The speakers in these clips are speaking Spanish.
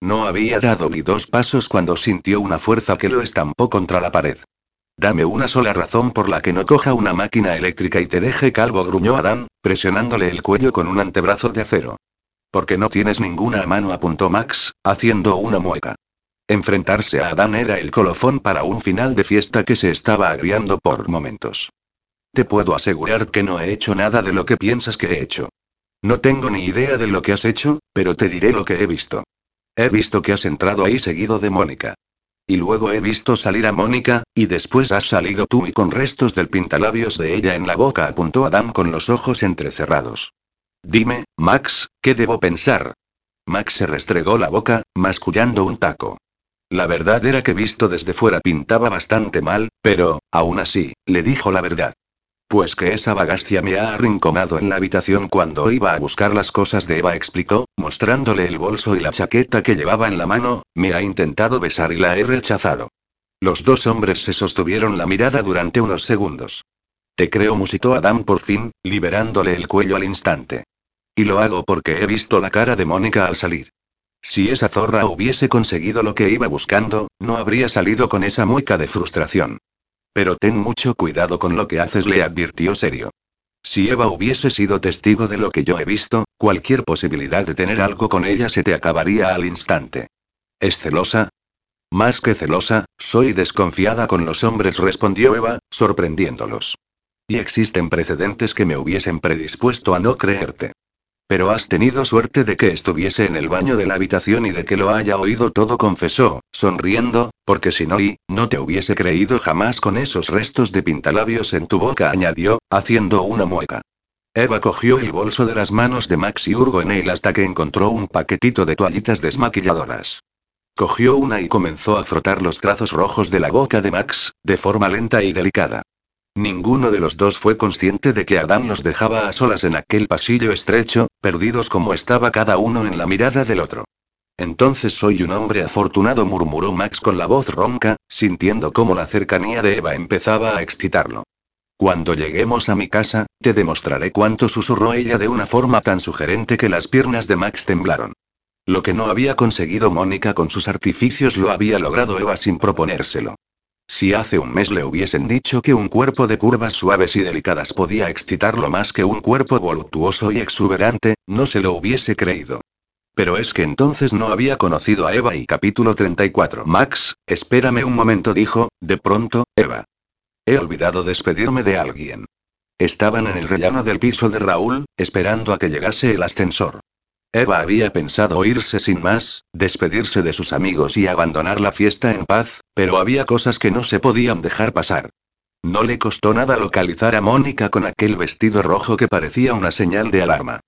No había dado ni dos pasos cuando sintió una fuerza que lo estampó contra la pared. Dame una sola razón por la que no coja una máquina eléctrica y te deje calvo, gruñó Adán, presionándole el cuello con un antebrazo de acero. Porque no tienes ninguna mano, apuntó Max, haciendo una mueca. Enfrentarse a Adán era el colofón para un final de fiesta que se estaba agriando por momentos. Te puedo asegurar que no he hecho nada de lo que piensas que he hecho. No tengo ni idea de lo que has hecho, pero te diré lo que he visto. He visto que has entrado ahí seguido de Mónica. Y luego he visto salir a Mónica, y después has salido tú y con restos del pintalabios de ella en la boca, apuntó Adam con los ojos entrecerrados. Dime, Max, ¿qué debo pensar? Max se restregó la boca, mascullando un taco. La verdad era que visto desde fuera pintaba bastante mal, pero, aún así, le dijo la verdad. Pues que esa vagancia me ha arrinconado en la habitación cuando iba a buscar las cosas de Eva, explicó, mostrándole el bolso y la chaqueta que llevaba en la mano, me ha intentado besar y la he rechazado. Los dos hombres se sostuvieron la mirada durante unos segundos. Te creo, musitó Adam por fin, liberándole el cuello al instante. Y lo hago porque he visto la cara de Mónica al salir. Si esa zorra hubiese conseguido lo que iba buscando, no habría salido con esa mueca de frustración. Pero ten mucho cuidado con lo que haces, le advirtió serio. Si Eva hubiese sido testigo de lo que yo he visto, cualquier posibilidad de tener algo con ella se te acabaría al instante. ¿Es celosa? Más que celosa, soy desconfiada con los hombres, respondió Eva, sorprendiéndolos. Y existen precedentes que me hubiesen predispuesto a no creerte. Pero has tenido suerte de que estuviese en el baño de la habitación y de que lo haya oído todo, confesó, sonriendo, porque si no, y, no te hubiese creído jamás con esos restos de pintalabios en tu boca, añadió, haciendo una mueca. Eva cogió el bolso de las manos de Max y hurgó en él hasta que encontró un paquetito de toallitas desmaquilladoras. Cogió una y comenzó a frotar los trazos rojos de la boca de Max, de forma lenta y delicada. Ninguno de los dos fue consciente de que Adán los dejaba a solas en aquel pasillo estrecho, perdidos como estaba cada uno en la mirada del otro. Entonces soy un hombre afortunado, murmuró Max con la voz ronca, sintiendo cómo la cercanía de Eva empezaba a excitarlo. Cuando lleguemos a mi casa, te demostraré cuánto susurró ella de una forma tan sugerente que las piernas de Max temblaron. Lo que no había conseguido Mónica con sus artificios lo había logrado Eva sin proponérselo. Si hace un mes le hubiesen dicho que un cuerpo de curvas suaves y delicadas podía excitarlo más que un cuerpo voluptuoso y exuberante, no se lo hubiese creído. Pero es que entonces no había conocido a Eva y capítulo 34. Max, espérame un momento, dijo, de pronto, Eva. He olvidado despedirme de alguien. Estaban en el rellano del piso de Raúl, esperando a que llegase el ascensor. Eva había pensado irse sin más, despedirse de sus amigos y abandonar la fiesta en paz, pero había cosas que no se podían dejar pasar. No le costó nada localizar a Mónica con aquel vestido rojo que parecía una señal de alarma.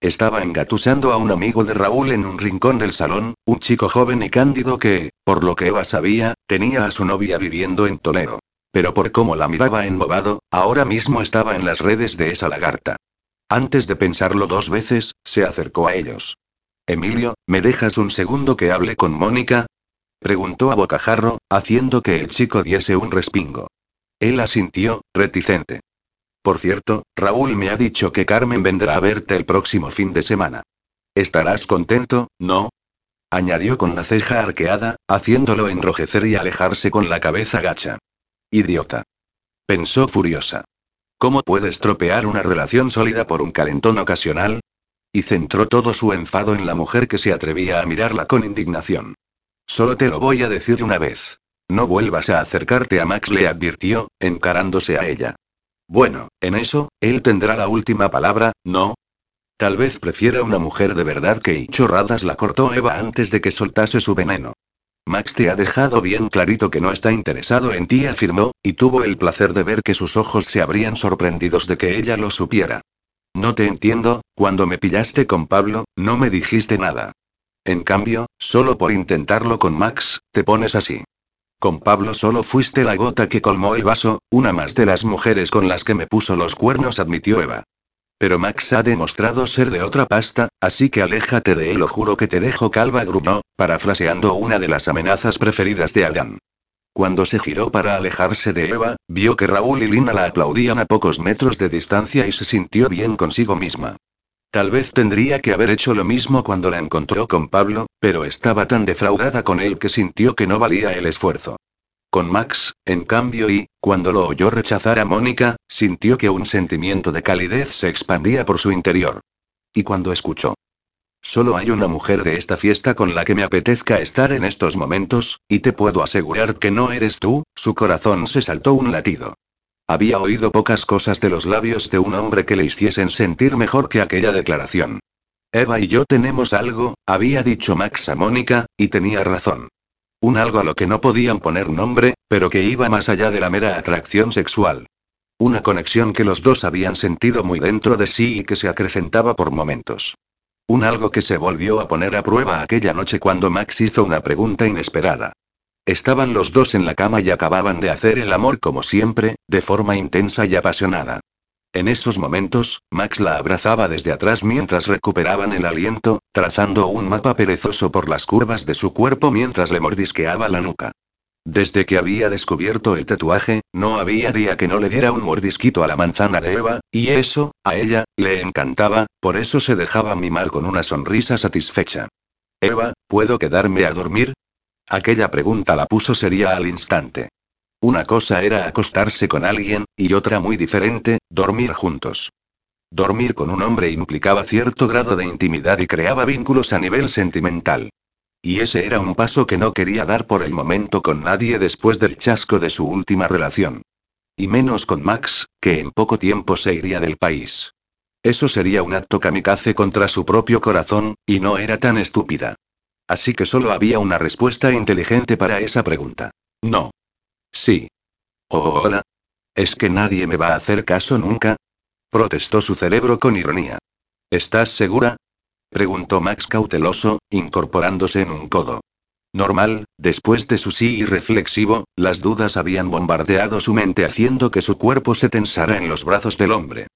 Estaba engatusando a un amigo de Raúl en un rincón del salón, un chico joven y cándido que, por lo que Eva sabía, tenía a su novia viviendo en Toledo. Pero por cómo la miraba embobado, ahora mismo estaba en las redes de esa lagarta. Antes de pensarlo dos veces, se acercó a ellos. Emilio, ¿me dejas un segundo que hable con Mónica? Preguntó a bocajarro, haciendo que el chico diese un respingo. Él asintió, reticente. Por cierto, Raúl me ha dicho que Carmen vendrá a verte el próximo fin de semana. ¿Estarás contento, no? añadió con la ceja arqueada, haciéndolo enrojecer y alejarse con la cabeza gacha. Idiota. Pensó furiosa. ¿Cómo puedes tropear una relación sólida por un calentón ocasional? Y centró todo su enfado en la mujer que se atrevía a mirarla con indignación. Solo te lo voy a decir una vez. No vuelvas a acercarte a Max, le advirtió, encarándose a ella. Bueno, en eso, él tendrá la última palabra, ¿no? Tal vez prefiera una mujer de verdad que y chorradas la cortó Eva antes de que soltase su veneno. Max te ha dejado bien clarito que no está interesado en ti, afirmó, y tuvo el placer de ver que sus ojos se abrían sorprendidos de que ella lo supiera. No te entiendo, cuando me pillaste con Pablo, no me dijiste nada. En cambio, solo por intentarlo con Max, te pones así. Con Pablo solo fuiste la gota que colmó el vaso, una más de las mujeres con las que me puso los cuernos, admitió Eva. Pero Max ha demostrado ser de otra pasta, así que aléjate de él o juro que te dejo calva, gruñó, parafraseando una de las amenazas preferidas de Adam. Cuando se giró para alejarse de Eva, vio que Raúl y Lina la aplaudían a pocos metros de distancia y se sintió bien consigo misma. Tal vez tendría que haber hecho lo mismo cuando la encontró con Pablo, pero estaba tan defraudada con él que sintió que no valía el esfuerzo. Con Max, en cambio, y, cuando lo oyó rechazar a Mónica, sintió que un sentimiento de calidez se expandía por su interior. Y cuando escuchó. Solo hay una mujer de esta fiesta con la que me apetezca estar en estos momentos, y te puedo asegurar que no eres tú, su corazón se saltó un latido. Había oído pocas cosas de los labios de un hombre que le hiciesen sentir mejor que aquella declaración. Eva y yo tenemos algo, había dicho Max a Mónica, y tenía razón. Un algo a lo que no podían poner nombre, pero que iba más allá de la mera atracción sexual. Una conexión que los dos habían sentido muy dentro de sí y que se acrecentaba por momentos. Un algo que se volvió a poner a prueba aquella noche cuando Max hizo una pregunta inesperada. Estaban los dos en la cama y acababan de hacer el amor como siempre, de forma intensa y apasionada. En esos momentos, Max la abrazaba desde atrás mientras recuperaban el aliento, trazando un mapa perezoso por las curvas de su cuerpo mientras le mordisqueaba la nuca. Desde que había descubierto el tatuaje, no había día que no le diera un mordisquito a la manzana de Eva, y eso, a ella, le encantaba, por eso se dejaba mimar con una sonrisa satisfecha. Eva, ¿puedo quedarme a dormir? Aquella pregunta la puso seria al instante. Una cosa era acostarse con alguien, y otra muy diferente, dormir juntos. Dormir con un hombre implicaba cierto grado de intimidad y creaba vínculos a nivel sentimental. Y ese era un paso que no quería dar por el momento con nadie después del chasco de su última relación. Y menos con Max, que en poco tiempo se iría del país. Eso sería un acto kamikaze contra su propio corazón, y no era tan estúpida. Así que solo había una respuesta inteligente para esa pregunta. No. Sí. Oh, hola. ¿Es que nadie me va a hacer caso nunca? Protestó su cerebro con ironía. ¿Estás segura? Preguntó Max cauteloso, incorporándose en un codo. Normal, después de su sí irreflexivo, las dudas habían bombardeado su mente haciendo que su cuerpo se tensara en los brazos del hombre.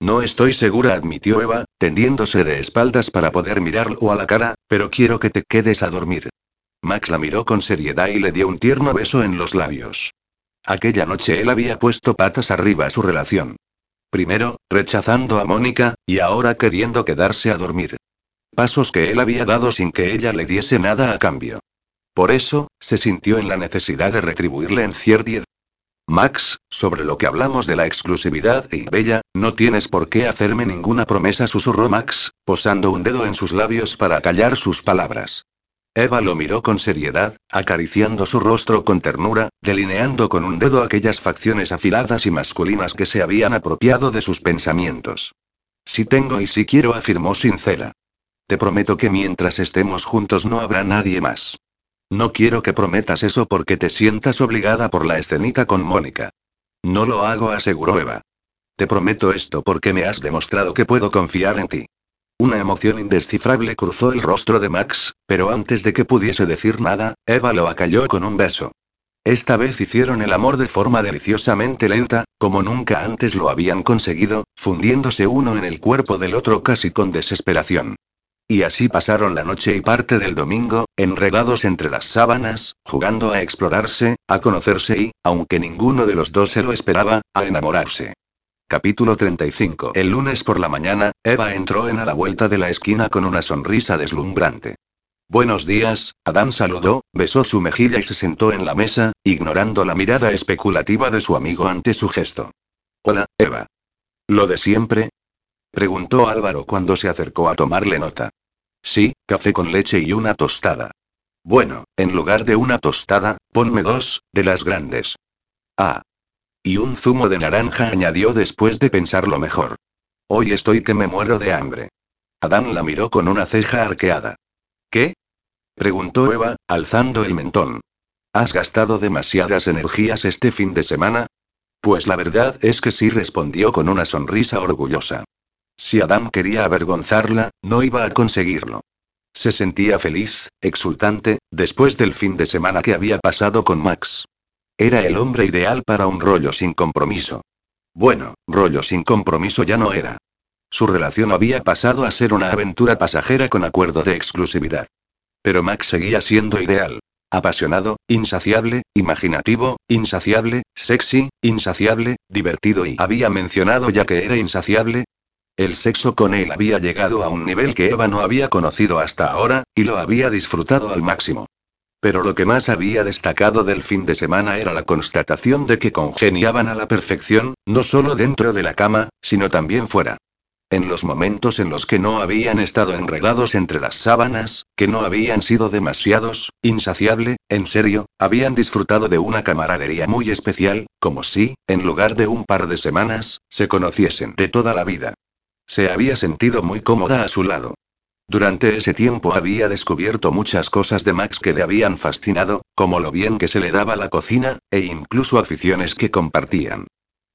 No estoy segura, admitió Eva, tendiéndose de espaldas para poder mirarlo a la cara, pero quiero que te quedes a dormir. Max la miró con seriedad y le dio un tierno beso en los labios. Aquella noche él había puesto patas arriba su relación. Primero, rechazando a Mónica, y ahora queriendo quedarse a dormir. Pasos que él había dado sin que ella le diese nada a cambio. Por eso, se sintió en la necesidad de retribuirle en Cierdier. Max, sobre lo que hablamos de la exclusividad y Bella, no tienes por qué hacerme ninguna promesa, susurró Max, posando un dedo en sus labios para callar sus palabras. Eva lo miró con seriedad, acariciando su rostro con ternura, delineando con un dedo aquellas facciones afiladas y masculinas que se habían apropiado de sus pensamientos. Si tengo y si quiero, afirmó sincera. Te prometo que mientras estemos juntos no habrá nadie más. No quiero que prometas eso porque te sientas obligada por la escenita con Mónica. No lo hago, aseguró Eva. Te prometo esto porque me has demostrado que puedo confiar en ti. Una emoción indescifrable cruzó el rostro de Max, pero antes de que pudiese decir nada, Eva lo acalló con un beso. Esta vez hicieron el amor de forma deliciosamente lenta, como nunca antes lo habían conseguido, fundiéndose uno en el cuerpo del otro casi con desesperación. Y así pasaron la noche y parte del domingo, enredados entre las sábanas, jugando a explorarse, a conocerse y, aunque ninguno de los dos se lo esperaba, a enamorarse. Capítulo 35 El lunes por la mañana, Eva entró en a la vuelta de la esquina con una sonrisa deslumbrante. Buenos días, Adán saludó, besó su mejilla y se sentó en la mesa, ignorando la mirada especulativa de su amigo ante su gesto. Hola, Eva. ¿Lo de siempre? preguntó Álvaro cuando se acercó a tomarle nota. Sí, café con leche y una tostada. Bueno, en lugar de una tostada, ponme dos, de las grandes. Ah, y un zumo de naranja añadió después de pensarlo mejor. Hoy estoy que me muero de hambre. Adán la miró con una ceja arqueada. ¿Qué? preguntó Eva, alzando el mentón. ¿Has gastado demasiadas energías este fin de semana? Pues la verdad es que sí respondió con una sonrisa orgullosa. Si Adán quería avergonzarla, no iba a conseguirlo. Se sentía feliz, exultante, después del fin de semana que había pasado con Max. Era el hombre ideal para un rollo sin compromiso. Bueno, rollo sin compromiso ya no era. Su relación había pasado a ser una aventura pasajera con acuerdo de exclusividad. Pero Max seguía siendo ideal. Apasionado, insaciable, imaginativo, insaciable, sexy, insaciable, divertido y había mencionado ya que era insaciable. El sexo con él había llegado a un nivel que Eva no había conocido hasta ahora, y lo había disfrutado al máximo. Pero lo que más había destacado del fin de semana era la constatación de que congeniaban a la perfección, no solo dentro de la cama, sino también fuera. En los momentos en los que no habían estado enredados entre las sábanas, que no habían sido demasiados, insaciable, en serio, habían disfrutado de una camaradería muy especial, como si, en lugar de un par de semanas, se conociesen de toda la vida. Se había sentido muy cómoda a su lado. Durante ese tiempo había descubierto muchas cosas de Max que le habían fascinado, como lo bien que se le daba la cocina, e incluso aficiones que compartían.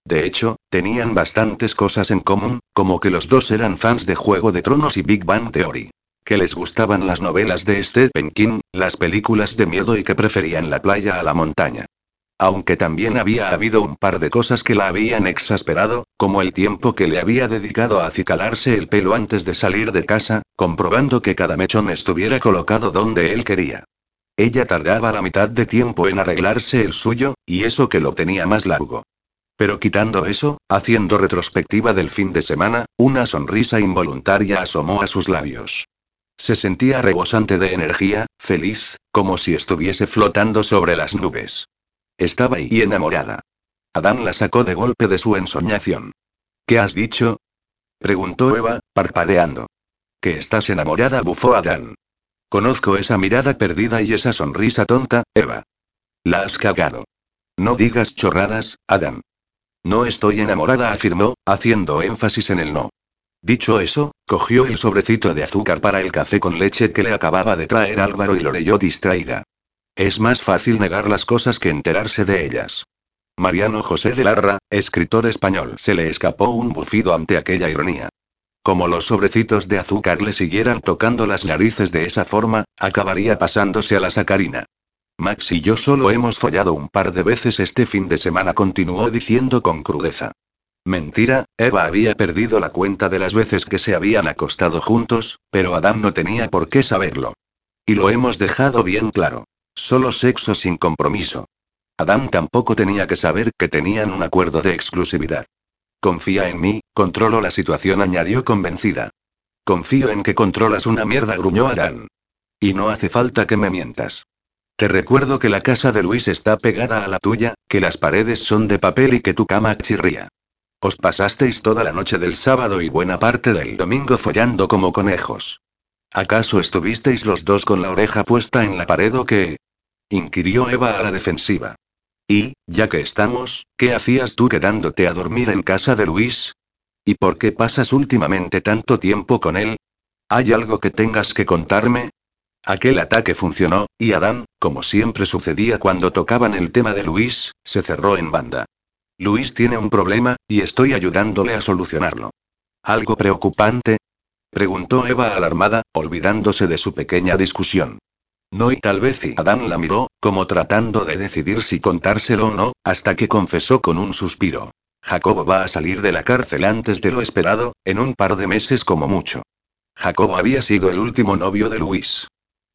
De hecho, tenían bastantes cosas en común, como que los dos eran fans de Juego de Tronos y Big Bang Theory. Que les gustaban las novelas de Stephen King, las películas de miedo y que preferían la playa a la montaña. Aunque también había habido un par de cosas que la habían exasperado, como el tiempo que le había dedicado a acicalarse el pelo antes de salir de casa, comprobando que cada mechón estuviera colocado donde él quería. Ella tardaba la mitad de tiempo en arreglarse el suyo, y eso que lo tenía más largo. Pero quitando eso, haciendo retrospectiva del fin de semana, una sonrisa involuntaria asomó a sus labios. Se sentía rebosante de energía, feliz, como si estuviese flotando sobre las nubes. Estaba ahí enamorada. Adán la sacó de golpe de su ensoñación. ¿Qué has dicho? preguntó Eva, parpadeando. Que estás enamorada, bufó Adán. Conozco esa mirada perdida y esa sonrisa tonta, Eva. La has cagado. No digas chorradas, Adán. No estoy enamorada, afirmó, haciendo énfasis en el no. Dicho eso, cogió el sobrecito de azúcar para el café con leche que le acababa de traer Álvaro y lo leyó distraída. Es más fácil negar las cosas que enterarse de ellas. Mariano José de Larra, escritor español, se le escapó un bufido ante aquella ironía. Como los sobrecitos de azúcar le siguieran tocando las narices de esa forma, acabaría pasándose a la sacarina. Max y yo solo hemos follado un par de veces este fin de semana, continuó diciendo con crudeza. Mentira, Eva había perdido la cuenta de las veces que se habían acostado juntos, pero Adam no tenía por qué saberlo. Y lo hemos dejado bien claro. Solo sexo sin compromiso. Adam tampoco tenía que saber que tenían un acuerdo de exclusividad. Confía en mí, controlo la situación, añadió convencida. Confío en que controlas una mierda, gruñó Adán. Y no hace falta que me mientas. Te recuerdo que la casa de Luis está pegada a la tuya, que las paredes son de papel y que tu cama chirría. Os pasasteis toda la noche del sábado y buena parte del domingo follando como conejos. ¿Acaso estuvisteis los dos con la oreja puesta en la pared o qué? inquirió Eva a la defensiva. Y, ya que estamos, ¿qué hacías tú quedándote a dormir en casa de Luis? ¿Y por qué pasas últimamente tanto tiempo con él? ¿Hay algo que tengas que contarme? Aquel ataque funcionó, y Adán, como siempre sucedía cuando tocaban el tema de Luis, se cerró en banda. Luis tiene un problema, y estoy ayudándole a solucionarlo. ¿Algo preocupante? Preguntó Eva alarmada, olvidándose de su pequeña discusión. No y tal vez y Adán la miró, como tratando de decidir si contárselo o no, hasta que confesó con un suspiro. Jacobo va a salir de la cárcel antes de lo esperado, en un par de meses como mucho. Jacobo había sido el último novio de Luis.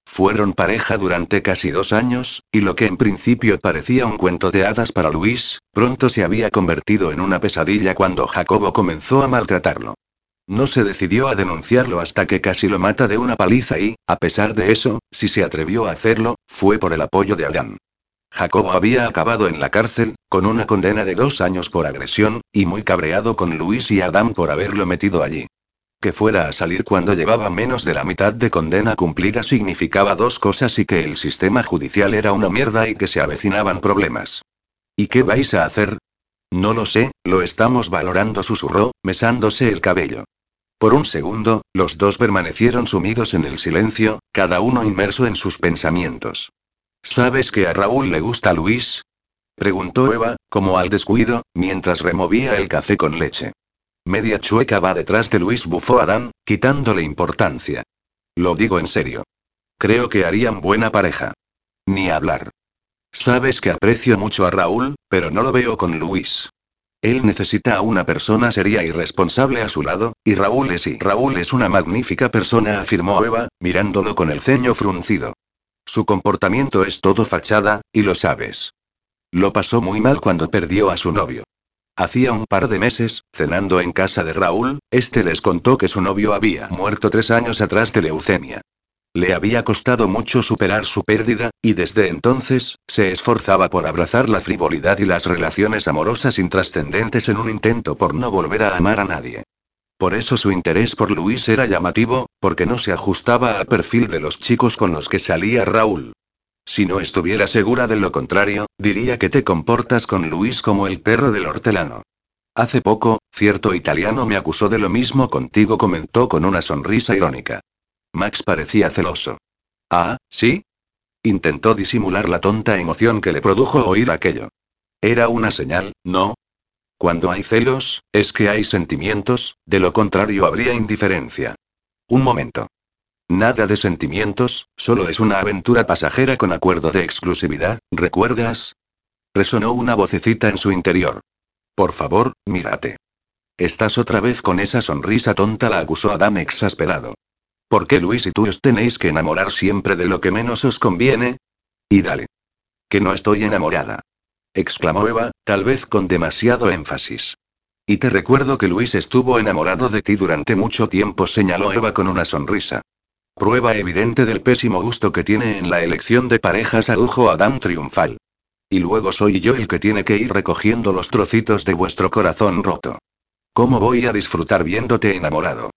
Fueron pareja durante casi dos años, y lo que en principio parecía un cuento de hadas para Luis, pronto se había convertido en una pesadilla cuando Jacobo comenzó a maltratarlo. No se decidió a denunciarlo hasta que casi lo mata de una paliza y, a pesar de eso, si se atrevió a hacerlo, fue por el apoyo de Adán. Jacobo había acabado en la cárcel, con una condena de dos años por agresión, y muy cabreado con Luis y Adán por haberlo metido allí. Que fuera a salir cuando llevaba menos de la mitad de condena cumplida significaba dos cosas y que el sistema judicial era una mierda y que se avecinaban problemas. ¿Y qué vais a hacer? No lo sé, lo estamos valorando, susurró, mesándose el cabello. Por un segundo, los dos permanecieron sumidos en el silencio, cada uno inmerso en sus pensamientos. ¿Sabes que a Raúl le gusta Luis? preguntó Eva, como al descuido, mientras removía el café con leche. Media chueca va detrás de Luis, bufó Adán, quitándole importancia. Lo digo en serio. Creo que harían buena pareja. Ni hablar. Sabes que aprecio mucho a Raúl, pero no lo veo con Luis. Él necesita a una persona seria y responsable a su lado, y Raúl es y Raúl es una magnífica persona, afirmó Eva, mirándolo con el ceño fruncido. Su comportamiento es todo fachada, y lo sabes. Lo pasó muy mal cuando perdió a su novio. Hacía un par de meses, cenando en casa de Raúl, este les contó que su novio había muerto tres años atrás de leucemia. Le había costado mucho superar su pérdida, y desde entonces, se esforzaba por abrazar la frivolidad y las relaciones amorosas intrascendentes en un intento por no volver a amar a nadie. Por eso su interés por Luis era llamativo, porque no se ajustaba al perfil de los chicos con los que salía Raúl. Si no estuviera segura de lo contrario, diría que te comportas con Luis como el perro del hortelano. Hace poco, cierto italiano me acusó de lo mismo contigo, comentó con una sonrisa irónica. Max parecía celoso. Ah, ¿sí? Intentó disimular la tonta emoción que le produjo oír aquello. Era una señal, ¿no? Cuando hay celos, es que hay sentimientos, de lo contrario habría indiferencia. Un momento. Nada de sentimientos, solo es una aventura pasajera con acuerdo de exclusividad, ¿recuerdas? Resonó una vocecita en su interior. Por favor, mírate. Estás otra vez con esa sonrisa tonta, la acusó Adam exasperado. ¿Por qué Luis y tú os tenéis que enamorar siempre de lo que menos os conviene? Y dale. Que no estoy enamorada. exclamó Eva, tal vez con demasiado énfasis. Y te recuerdo que Luis estuvo enamorado de ti durante mucho tiempo, señaló Eva con una sonrisa. Prueba evidente del pésimo gusto que tiene en la elección de parejas, adujo Adam triunfal. Y luego soy yo el que tiene que ir recogiendo los trocitos de vuestro corazón roto. ¿Cómo voy a disfrutar viéndote enamorado?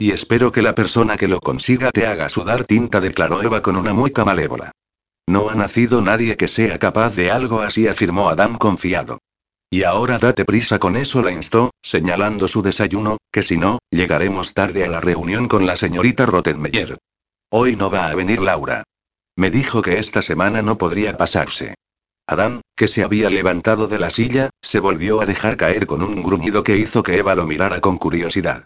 Y espero que la persona que lo consiga te haga sudar tinta, declaró Eva con una mueca malévola. No ha nacido nadie que sea capaz de algo así, afirmó Adam confiado. Y ahora date prisa con eso, la instó, señalando su desayuno, que si no, llegaremos tarde a la reunión con la señorita Rottenmeier. Hoy no va a venir Laura. Me dijo que esta semana no podría pasarse. Adam, que se había levantado de la silla, se volvió a dejar caer con un gruñido que hizo que Eva lo mirara con curiosidad.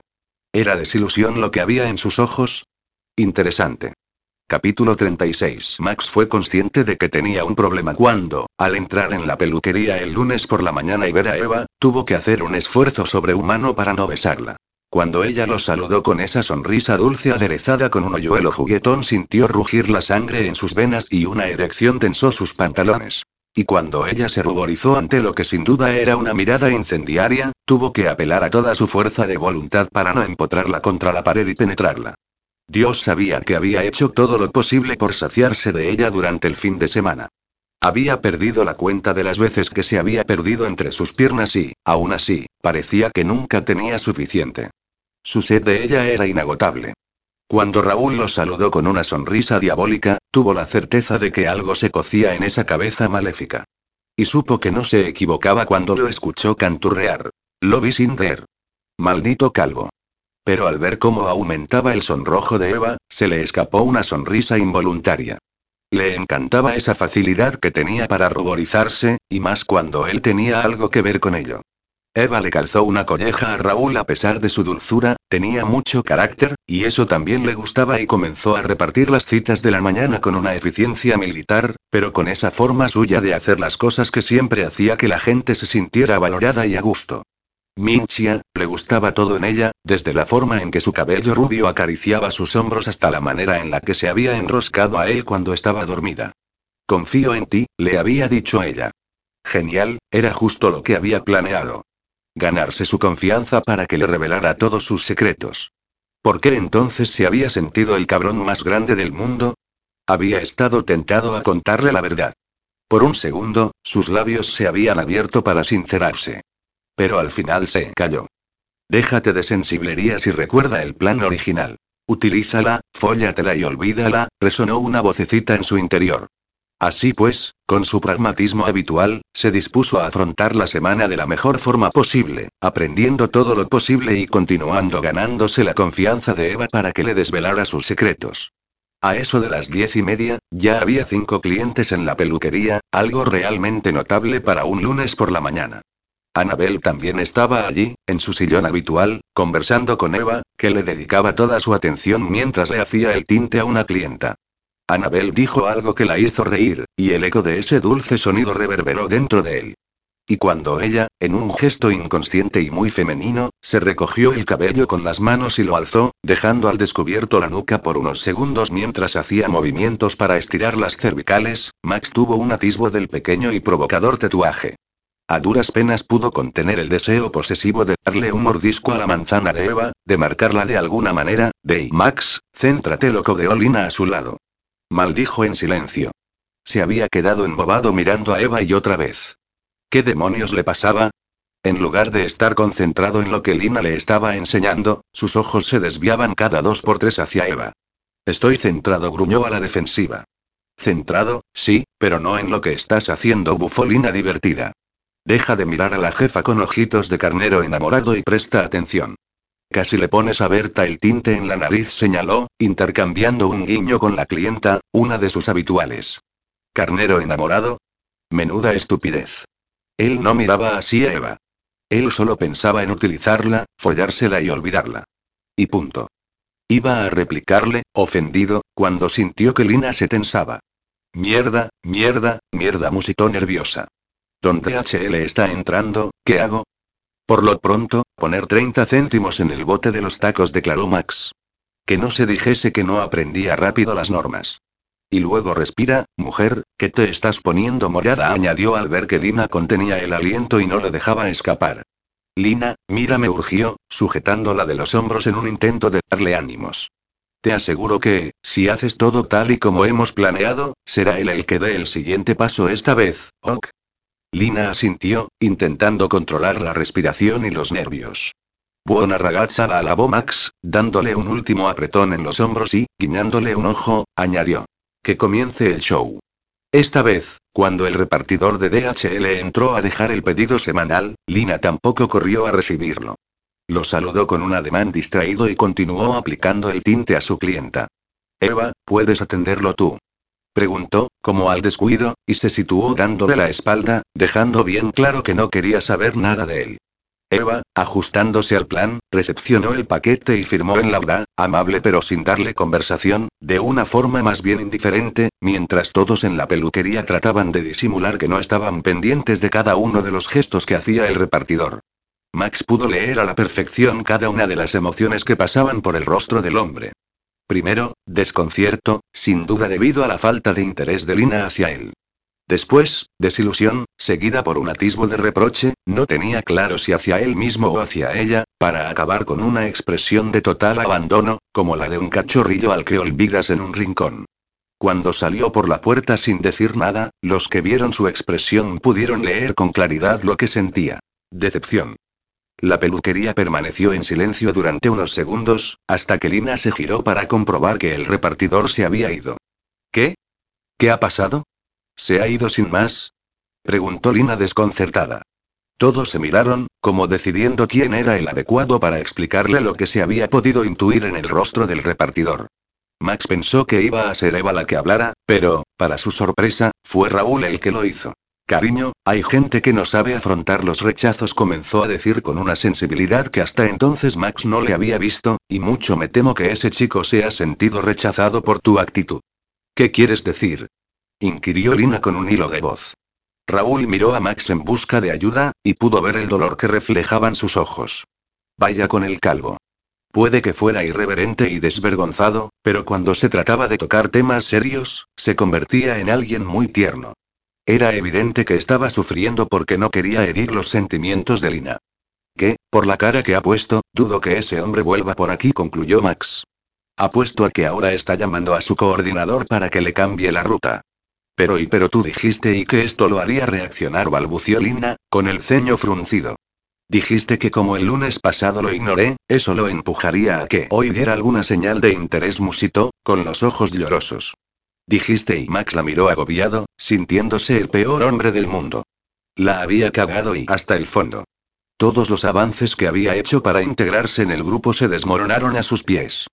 ¿Era desilusión lo que había en sus ojos? Interesante. Capítulo 36. Max fue consciente de que tenía un problema cuando, al entrar en la peluquería el lunes por la mañana y ver a Eva, tuvo que hacer un esfuerzo sobrehumano para no besarla. Cuando ella lo saludó con esa sonrisa dulce aderezada con un hoyuelo juguetón, sintió rugir la sangre en sus venas y una erección tensó sus pantalones. Y cuando ella se ruborizó ante lo que sin duda era una mirada incendiaria, tuvo que apelar a toda su fuerza de voluntad para no empotrarla contra la pared y penetrarla. Dios sabía que había hecho todo lo posible por saciarse de ella durante el fin de semana. Había perdido la cuenta de las veces que se había perdido entre sus piernas y, aún así, parecía que nunca tenía suficiente. Su sed de ella era inagotable. Cuando Raúl lo saludó con una sonrisa diabólica, tuvo la certeza de que algo se cocía en esa cabeza maléfica. Y supo que no se equivocaba cuando lo escuchó canturrear. Lo vi sin ver. Maldito calvo. Pero al ver cómo aumentaba el sonrojo de Eva, se le escapó una sonrisa involuntaria. Le encantaba esa facilidad que tenía para ruborizarse, y más cuando él tenía algo que ver con ello. Eva le calzó una colleja a Raúl a pesar de su dulzura, tenía mucho carácter, y eso también le gustaba y comenzó a repartir las citas de la mañana con una eficiencia militar, pero con esa forma suya de hacer las cosas que siempre hacía que la gente se sintiera valorada y a gusto. Minchia, le gustaba todo en ella, desde la forma en que su cabello rubio acariciaba sus hombros hasta la manera en la que se había enroscado a él cuando estaba dormida. Confío en ti, le había dicho ella. Genial, era justo lo que había planeado. Ganarse su confianza para que le revelara todos sus secretos. ¿Por qué entonces se había sentido el cabrón más grande del mundo? Había estado tentado a contarle la verdad. Por un segundo, sus labios se habían abierto para sincerarse. Pero al final se calló. Déjate de sensiblerías y recuerda el plan original. Utilízala, fóllatela y olvídala, resonó una vocecita en su interior. Así pues, con su pragmatismo habitual, se dispuso a afrontar la semana de la mejor forma posible, aprendiendo todo lo posible y continuando ganándose la confianza de Eva para que le desvelara sus secretos. A eso de las diez y media, ya había cinco clientes en la peluquería, algo realmente notable para un lunes por la mañana. Anabel también estaba allí, en su sillón habitual, conversando con Eva, que le dedicaba toda su atención mientras le hacía el tinte a una clienta. Anabel dijo algo que la hizo reír, y el eco de ese dulce sonido reverberó dentro de él. Y cuando ella, en un gesto inconsciente y muy femenino, se recogió el cabello con las manos y lo alzó, dejando al descubierto la nuca por unos segundos mientras hacía movimientos para estirar las cervicales, Max tuvo un atisbo del pequeño y provocador tatuaje. A duras penas pudo contener el deseo posesivo de darle un mordisco a la manzana de Eva, de marcarla de alguna manera, de Max, céntrate lo codeó Lina a su lado. Maldijo en silencio. Se había quedado embobado mirando a Eva y otra vez. ¿Qué demonios le pasaba? En lugar de estar concentrado en lo que Lina le estaba enseñando, sus ojos se desviaban cada dos por tres hacia Eva. Estoy centrado, gruñó a la defensiva. Centrado, sí, pero no en lo que estás haciendo, bufó Lina divertida. Deja de mirar a la jefa con ojitos de carnero enamorado y presta atención. Casi le pones a Berta el tinte en la nariz, señaló, intercambiando un guiño con la clienta, una de sus habituales. ¿Carnero enamorado? Menuda estupidez. Él no miraba así a Eva. Él solo pensaba en utilizarla, follársela y olvidarla. Y punto. Iba a replicarle, ofendido, cuando sintió que Lina se tensaba. Mierda, mierda, mierda, musitó nerviosa. ¿Dónde HL está entrando? ¿Qué hago? Por lo pronto, poner 30 céntimos en el bote de los tacos, declaró Max. Que no se dijese que no aprendía rápido las normas. Y luego respira, mujer, que te estás poniendo morada, añadió al ver que Lina contenía el aliento y no le dejaba escapar. Lina, mírame urgió, sujetándola de los hombros en un intento de darle ánimos. Te aseguro que, si haces todo tal y como hemos planeado, será él el que dé el siguiente paso esta vez, ok. Lina asintió, intentando controlar la respiración y los nervios. Buena ragazza la alabó Max, dándole un último apretón en los hombros y, guiñándole un ojo, añadió. Que comience el show. Esta vez, cuando el repartidor de DHL entró a dejar el pedido semanal, Lina tampoco corrió a recibirlo. Lo saludó con un ademán distraído y continuó aplicando el tinte a su clienta. Eva, ¿puedes atenderlo tú? Preguntó, como al descuido, y se situó dándole la espalda, dejando bien claro que no quería saber nada de él. Eva, ajustándose al plan, recepcionó el paquete y firmó en la verdad, amable pero sin darle conversación, de una forma más bien indiferente, mientras todos en la peluquería trataban de disimular que no estaban pendientes de cada uno de los gestos que hacía el repartidor. Max pudo leer a la perfección cada una de las emociones que pasaban por el rostro del hombre. Primero, desconcierto, sin duda debido a la falta de interés de Lina hacia él. Después, desilusión, seguida por un atisbo de reproche, no tenía claro si hacia él mismo o hacia ella, para acabar con una expresión de total abandono, como la de un cachorrillo al que olvidas en un rincón. Cuando salió por la puerta sin decir nada, los que vieron su expresión pudieron leer con claridad lo que sentía. Decepción. La peluquería permaneció en silencio durante unos segundos, hasta que Lina se giró para comprobar que el repartidor se había ido. ¿Qué? ¿Qué ha pasado? ¿Se ha ido sin más? preguntó Lina desconcertada. Todos se miraron, como decidiendo quién era el adecuado para explicarle lo que se había podido intuir en el rostro del repartidor. Max pensó que iba a ser Eva la que hablara, pero, para su sorpresa, fue Raúl el que lo hizo. Cariño, hay gente que no sabe afrontar los rechazos, comenzó a decir con una sensibilidad que hasta entonces Max no le había visto, y mucho me temo que ese chico se ha sentido rechazado por tu actitud. ¿Qué quieres decir? inquirió Lina con un hilo de voz. Raúl miró a Max en busca de ayuda, y pudo ver el dolor que reflejaban sus ojos. Vaya con el calvo. Puede que fuera irreverente y desvergonzado, pero cuando se trataba de tocar temas serios, se convertía en alguien muy tierno. Era evidente que estaba sufriendo porque no quería herir los sentimientos de Lina. Que, por la cara que ha puesto, dudo que ese hombre vuelva por aquí, concluyó Max. Apuesto a que ahora está llamando a su coordinador para que le cambie la ruta. Pero y pero tú dijiste y que esto lo haría reaccionar, balbució Lina, con el ceño fruncido. Dijiste que como el lunes pasado lo ignoré, eso lo empujaría a que hoy diera alguna señal de interés, musitó, con los ojos llorosos. Dijiste y Max la miró agobiado, sintiéndose el peor hombre del mundo. La había cagado y hasta el fondo. Todos los avances que había hecho para integrarse en el grupo se desmoronaron a sus pies.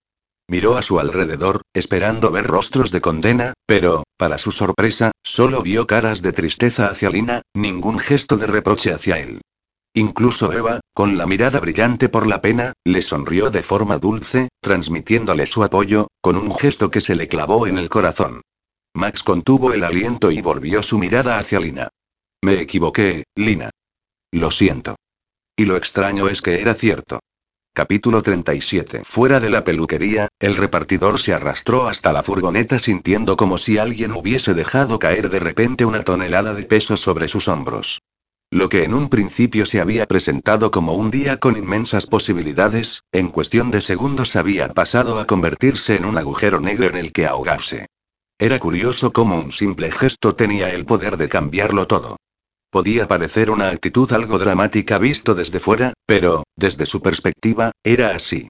Miró a su alrededor, esperando ver rostros de condena, pero, para su sorpresa, solo vio caras de tristeza hacia Lina, ningún gesto de reproche hacia él. Incluso Eva, con la mirada brillante por la pena, le sonrió de forma dulce, transmitiéndole su apoyo, con un gesto que se le clavó en el corazón. Max contuvo el aliento y volvió su mirada hacia Lina. Me equivoqué, Lina. Lo siento. Y lo extraño es que era cierto. Capítulo 37. Fuera de la peluquería, el repartidor se arrastró hasta la furgoneta sintiendo como si alguien hubiese dejado caer de repente una tonelada de peso sobre sus hombros. Lo que en un principio se había presentado como un día con inmensas posibilidades, en cuestión de segundos había pasado a convertirse en un agujero negro en el que ahogarse. Era curioso cómo un simple gesto tenía el poder de cambiarlo todo. Podía parecer una actitud algo dramática visto desde fuera, pero, desde su perspectiva, era así.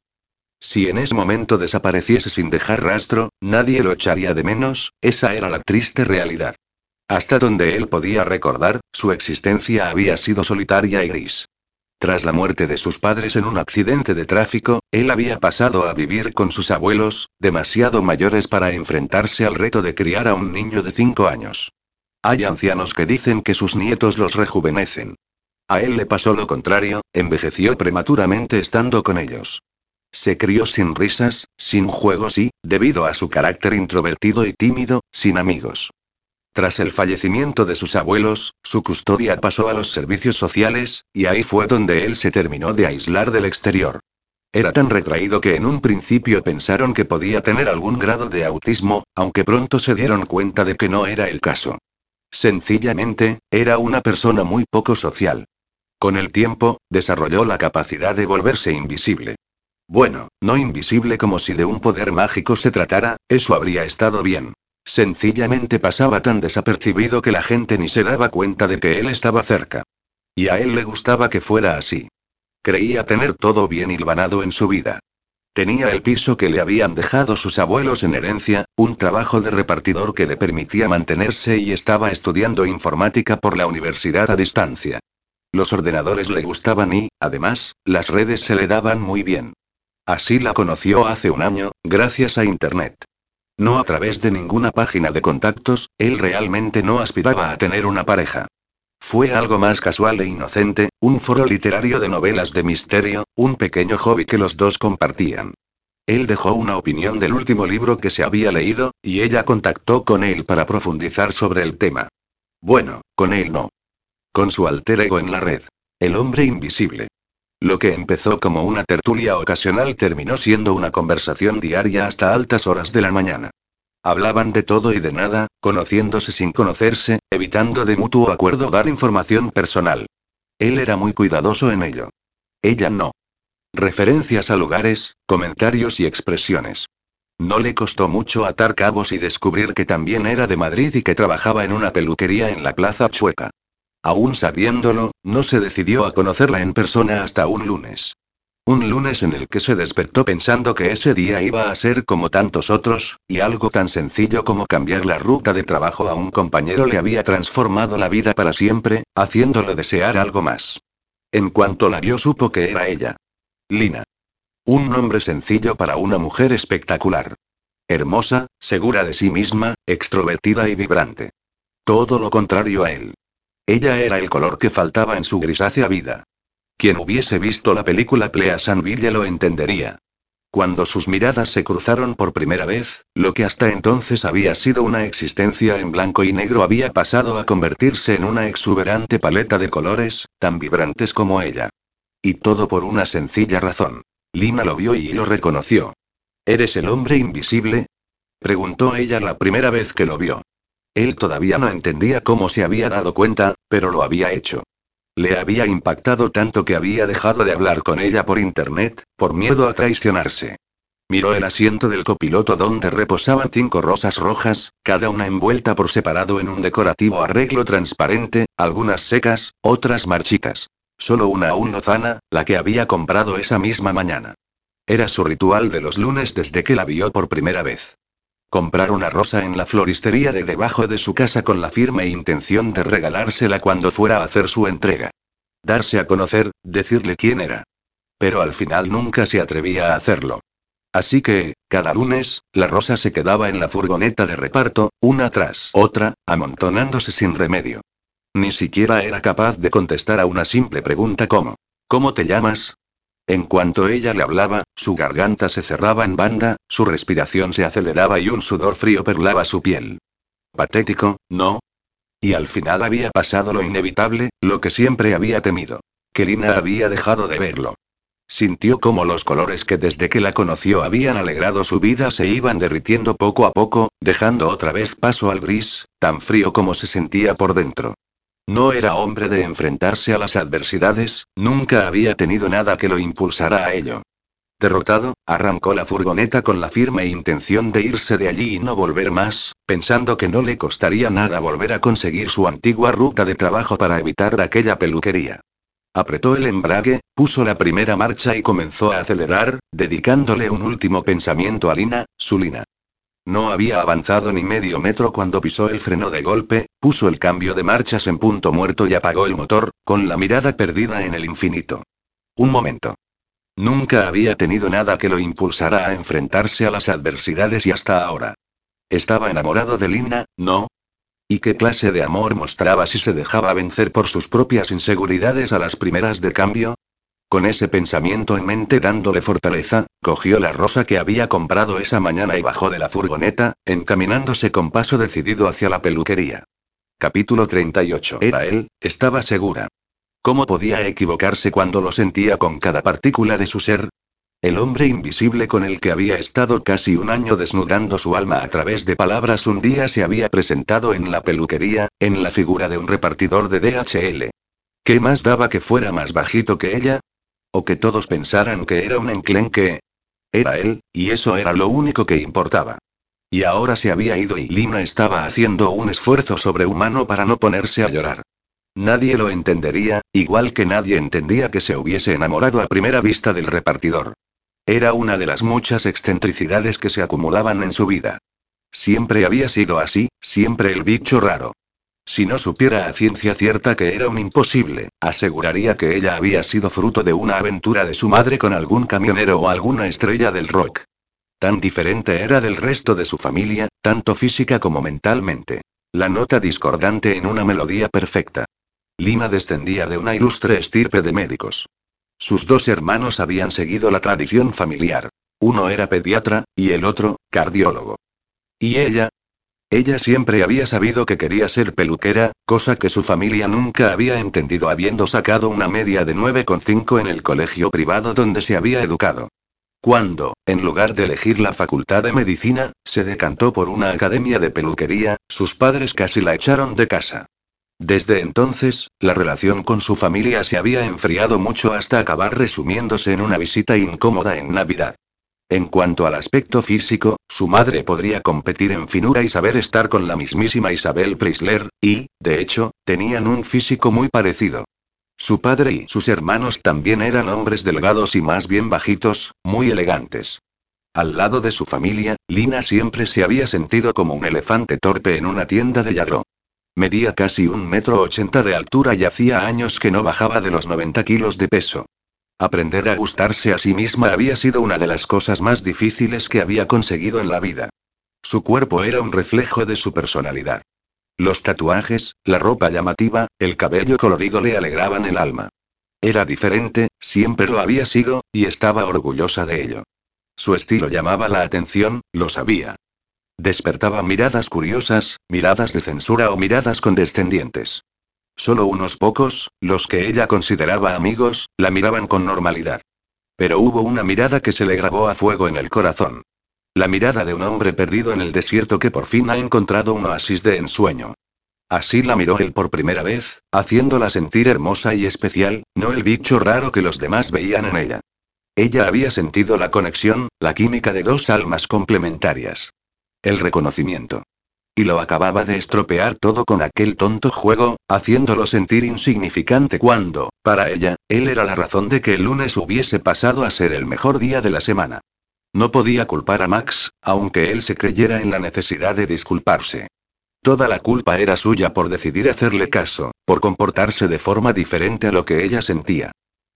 Si en ese momento desapareciese sin dejar rastro, nadie lo echaría de menos, esa era la triste realidad. Hasta donde él podía recordar, su existencia había sido solitaria y gris. Tras la muerte de sus padres en un accidente de tráfico, él había pasado a vivir con sus abuelos, demasiado mayores para enfrentarse al reto de criar a un niño de cinco años. Hay ancianos que dicen que sus nietos los rejuvenecen. A él le pasó lo contrario, envejeció prematuramente estando con ellos. Se crió sin risas, sin juegos y, debido a su carácter introvertido y tímido, sin amigos. Tras el fallecimiento de sus abuelos, su custodia pasó a los servicios sociales, y ahí fue donde él se terminó de aislar del exterior. Era tan retraído que en un principio pensaron que podía tener algún grado de autismo, aunque pronto se dieron cuenta de que no era el caso. Sencillamente, era una persona muy poco social. Con el tiempo, desarrolló la capacidad de volverse invisible. Bueno, no invisible como si de un poder mágico se tratara, eso habría estado bien. Sencillamente pasaba tan desapercibido que la gente ni se daba cuenta de que él estaba cerca. Y a él le gustaba que fuera así. Creía tener todo bien hilvanado en su vida. Tenía el piso que le habían dejado sus abuelos en herencia, un trabajo de repartidor que le permitía mantenerse y estaba estudiando informática por la universidad a distancia. Los ordenadores le gustaban y, además, las redes se le daban muy bien. Así la conoció hace un año, gracias a Internet. No a través de ninguna página de contactos, él realmente no aspiraba a tener una pareja. Fue algo más casual e inocente, un foro literario de novelas de misterio, un pequeño hobby que los dos compartían. Él dejó una opinión del último libro que se había leído, y ella contactó con él para profundizar sobre el tema. Bueno, con él no. Con su alter ego en la red. El hombre invisible. Lo que empezó como una tertulia ocasional terminó siendo una conversación diaria hasta altas horas de la mañana. Hablaban de todo y de nada, conociéndose sin conocerse, evitando de mutuo acuerdo dar información personal. Él era muy cuidadoso en ello. Ella no. Referencias a lugares, comentarios y expresiones. No le costó mucho atar cabos y descubrir que también era de Madrid y que trabajaba en una peluquería en la Plaza Chueca. Aún sabiéndolo, no se decidió a conocerla en persona hasta un lunes. Un lunes en el que se despertó pensando que ese día iba a ser como tantos otros, y algo tan sencillo como cambiar la ruta de trabajo a un compañero le había transformado la vida para siempre, haciéndolo desear algo más. En cuanto la vio supo que era ella. Lina. Un nombre sencillo para una mujer espectacular. Hermosa, segura de sí misma, extrovertida y vibrante. Todo lo contrario a él. Ella era el color que faltaba en su grisácea vida. Quien hubiese visto la película Pleasantville lo entendería. Cuando sus miradas se cruzaron por primera vez, lo que hasta entonces había sido una existencia en blanco y negro había pasado a convertirse en una exuberante paleta de colores, tan vibrantes como ella. Y todo por una sencilla razón. Lina lo vio y lo reconoció. ¿Eres el hombre invisible? preguntó ella la primera vez que lo vio. Él todavía no entendía cómo se había dado cuenta, pero lo había hecho. Le había impactado tanto que había dejado de hablar con ella por internet, por miedo a traicionarse. Miró el asiento del copiloto donde reposaban cinco rosas rojas, cada una envuelta por separado en un decorativo arreglo transparente, algunas secas, otras marchitas. Solo una aún lozana, la que había comprado esa misma mañana. Era su ritual de los lunes desde que la vio por primera vez. Comprar una rosa en la floristería de debajo de su casa con la firme intención de regalársela cuando fuera a hacer su entrega. Darse a conocer, decirle quién era. Pero al final nunca se atrevía a hacerlo. Así que, cada lunes, la rosa se quedaba en la furgoneta de reparto, una tras otra, amontonándose sin remedio. Ni siquiera era capaz de contestar a una simple pregunta como, ¿Cómo te llamas? En cuanto ella le hablaba, su garganta se cerraba en banda, su respiración se aceleraba y un sudor frío perlaba su piel. Patético, ¿no? Y al final había pasado lo inevitable, lo que siempre había temido. Que Lina había dejado de verlo. Sintió como los colores que desde que la conoció habían alegrado su vida se iban derritiendo poco a poco, dejando otra vez paso al gris, tan frío como se sentía por dentro. No era hombre de enfrentarse a las adversidades, nunca había tenido nada que lo impulsara a ello. Derrotado, arrancó la furgoneta con la firme intención de irse de allí y no volver más, pensando que no le costaría nada volver a conseguir su antigua ruta de trabajo para evitar aquella peluquería. Apretó el embrague, puso la primera marcha y comenzó a acelerar, dedicándole un último pensamiento a Lina, su Lina. No había avanzado ni medio metro cuando pisó el freno de golpe, puso el cambio de marchas en punto muerto y apagó el motor, con la mirada perdida en el infinito. Un momento. Nunca había tenido nada que lo impulsara a enfrentarse a las adversidades y hasta ahora. Estaba enamorado de Lina, ¿no? ¿Y qué clase de amor mostraba si se dejaba vencer por sus propias inseguridades a las primeras de cambio? Con ese pensamiento en mente dándole fortaleza, cogió la rosa que había comprado esa mañana y bajó de la furgoneta, encaminándose con paso decidido hacia la peluquería. Capítulo 38. Era él, estaba segura. ¿Cómo podía equivocarse cuando lo sentía con cada partícula de su ser? El hombre invisible con el que había estado casi un año desnudando su alma a través de palabras un día se había presentado en la peluquería, en la figura de un repartidor de DHL. ¿Qué más daba que fuera más bajito que ella? ¿O que todos pensaran que era un enclenque? Era él, y eso era lo único que importaba. Y ahora se había ido y Lina estaba haciendo un esfuerzo sobrehumano para no ponerse a llorar. Nadie lo entendería, igual que nadie entendía que se hubiese enamorado a primera vista del repartidor. Era una de las muchas excentricidades que se acumulaban en su vida. Siempre había sido así, siempre el bicho raro. Si no supiera a ciencia cierta que era un imposible, aseguraría que ella había sido fruto de una aventura de su madre con algún camionero o alguna estrella del rock. Tan diferente era del resto de su familia, tanto física como mentalmente. La nota discordante en una melodía perfecta. Lima descendía de una ilustre estirpe de médicos. Sus dos hermanos habían seguido la tradición familiar. Uno era pediatra, y el otro, cardiólogo. ¿Y ella? Ella siempre había sabido que quería ser peluquera, cosa que su familia nunca había entendido habiendo sacado una media de 9,5 en el colegio privado donde se había educado. Cuando, en lugar de elegir la facultad de medicina, se decantó por una academia de peluquería, sus padres casi la echaron de casa. Desde entonces, la relación con su familia se había enfriado mucho hasta acabar resumiéndose en una visita incómoda en Navidad. En cuanto al aspecto físico, su madre podría competir en finura y saber estar con la mismísima Isabel Preisler, y, de hecho, tenían un físico muy parecido. Su padre y sus hermanos también eran hombres delgados y más bien bajitos, muy elegantes. Al lado de su familia, Lina siempre se había sentido como un elefante torpe en una tienda de yadro. Medía casi un metro ochenta de altura y hacía años que no bajaba de los 90 kilos de peso. Aprender a gustarse a sí misma había sido una de las cosas más difíciles que había conseguido en la vida. Su cuerpo era un reflejo de su personalidad. Los tatuajes, la ropa llamativa, el cabello colorido le alegraban el alma. Era diferente, siempre lo había sido, y estaba orgullosa de ello. Su estilo llamaba la atención, lo sabía. Despertaba miradas curiosas, miradas de censura o miradas condescendientes. Solo unos pocos, los que ella consideraba amigos, la miraban con normalidad. Pero hubo una mirada que se le grabó a fuego en el corazón. La mirada de un hombre perdido en el desierto que por fin ha encontrado un oasis de ensueño. Así la miró él por primera vez, haciéndola sentir hermosa y especial, no el bicho raro que los demás veían en ella. Ella había sentido la conexión, la química de dos almas complementarias. El reconocimiento. Y lo acababa de estropear todo con aquel tonto juego, haciéndolo sentir insignificante cuando, para ella, él era la razón de que el lunes hubiese pasado a ser el mejor día de la semana. No podía culpar a Max, aunque él se creyera en la necesidad de disculparse. Toda la culpa era suya por decidir hacerle caso, por comportarse de forma diferente a lo que ella sentía.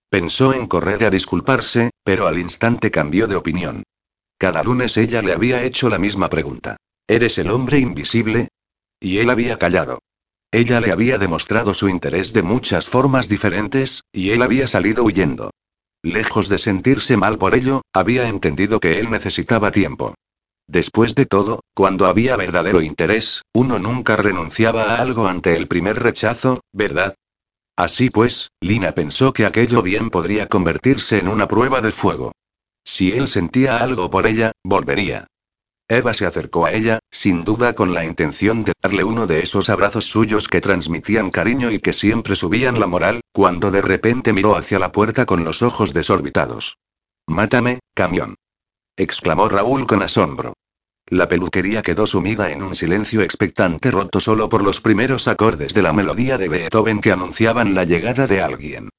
Pensó en correr a disculparse, pero al instante cambió de opinión. Cada lunes ella le había hecho la misma pregunta. ¿Eres el hombre invisible? Y él había callado. Ella le había demostrado su interés de muchas formas diferentes, y él había salido huyendo. Lejos de sentirse mal por ello, había entendido que él necesitaba tiempo. Después de todo, cuando había verdadero interés, uno nunca renunciaba a algo ante el primer rechazo, ¿verdad? Así pues, Lina pensó que aquello bien podría convertirse en una prueba de fuego. Si él sentía algo por ella, volvería. Eva se acercó a ella, sin duda con la intención de darle uno de esos abrazos suyos que transmitían cariño y que siempre subían la moral, cuando de repente miró hacia la puerta con los ojos desorbitados. Mátame, camión. exclamó Raúl con asombro. La peluquería quedó sumida en un silencio expectante roto solo por los primeros acordes de la melodía de Beethoven que anunciaban la llegada de alguien.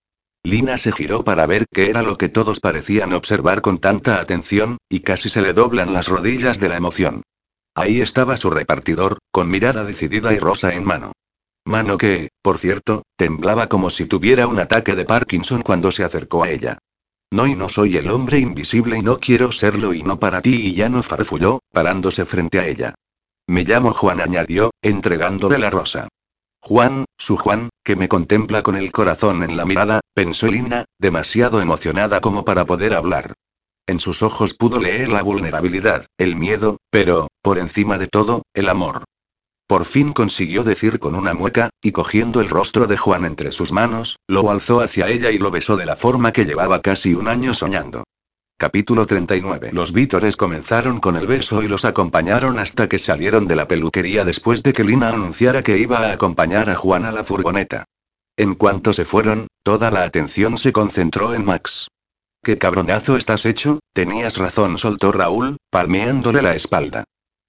Lina se giró para ver qué era lo que todos parecían observar con tanta atención, y casi se le doblan las rodillas de la emoción. Ahí estaba su repartidor, con mirada decidida y rosa en mano. Mano que, por cierto, temblaba como si tuviera un ataque de Parkinson cuando se acercó a ella. No y no soy el hombre invisible y no quiero serlo y no para ti y ya no farfulló, parándose frente a ella. Me llamo Juan añadió, entregándole la rosa. Juan, su Juan, que me contempla con el corazón en la mirada, pensó Lina, demasiado emocionada como para poder hablar. En sus ojos pudo leer la vulnerabilidad, el miedo, pero, por encima de todo, el amor. Por fin consiguió decir con una mueca, y cogiendo el rostro de Juan entre sus manos, lo alzó hacia ella y lo besó de la forma que llevaba casi un año soñando. Capítulo 39. Los vítores comenzaron con el beso y los acompañaron hasta que salieron de la peluquería después de que Lina anunciara que iba a acompañar a Juan a la furgoneta. En cuanto se fueron, toda la atención se concentró en Max. ¿Qué cabronazo estás hecho? Tenías razón, soltó Raúl, palmeándole la espalda.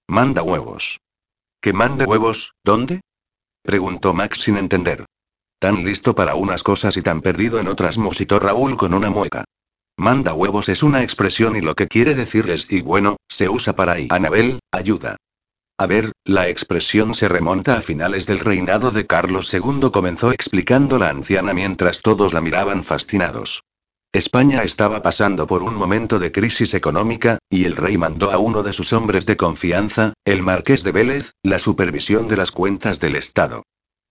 Manda huevos. ¿Que mande huevos? ¿Dónde? preguntó Max sin entender. Tan listo para unas cosas y tan perdido en otras, musitó Raúl con una mueca. Manda huevos es una expresión y lo que quiere decir es y bueno, se usa para ahí. Anabel, ayuda. A ver, la expresión se remonta a finales del reinado de Carlos II, comenzó explicando la anciana mientras todos la miraban fascinados. España estaba pasando por un momento de crisis económica, y el rey mandó a uno de sus hombres de confianza, el marqués de Vélez, la supervisión de las cuentas del Estado.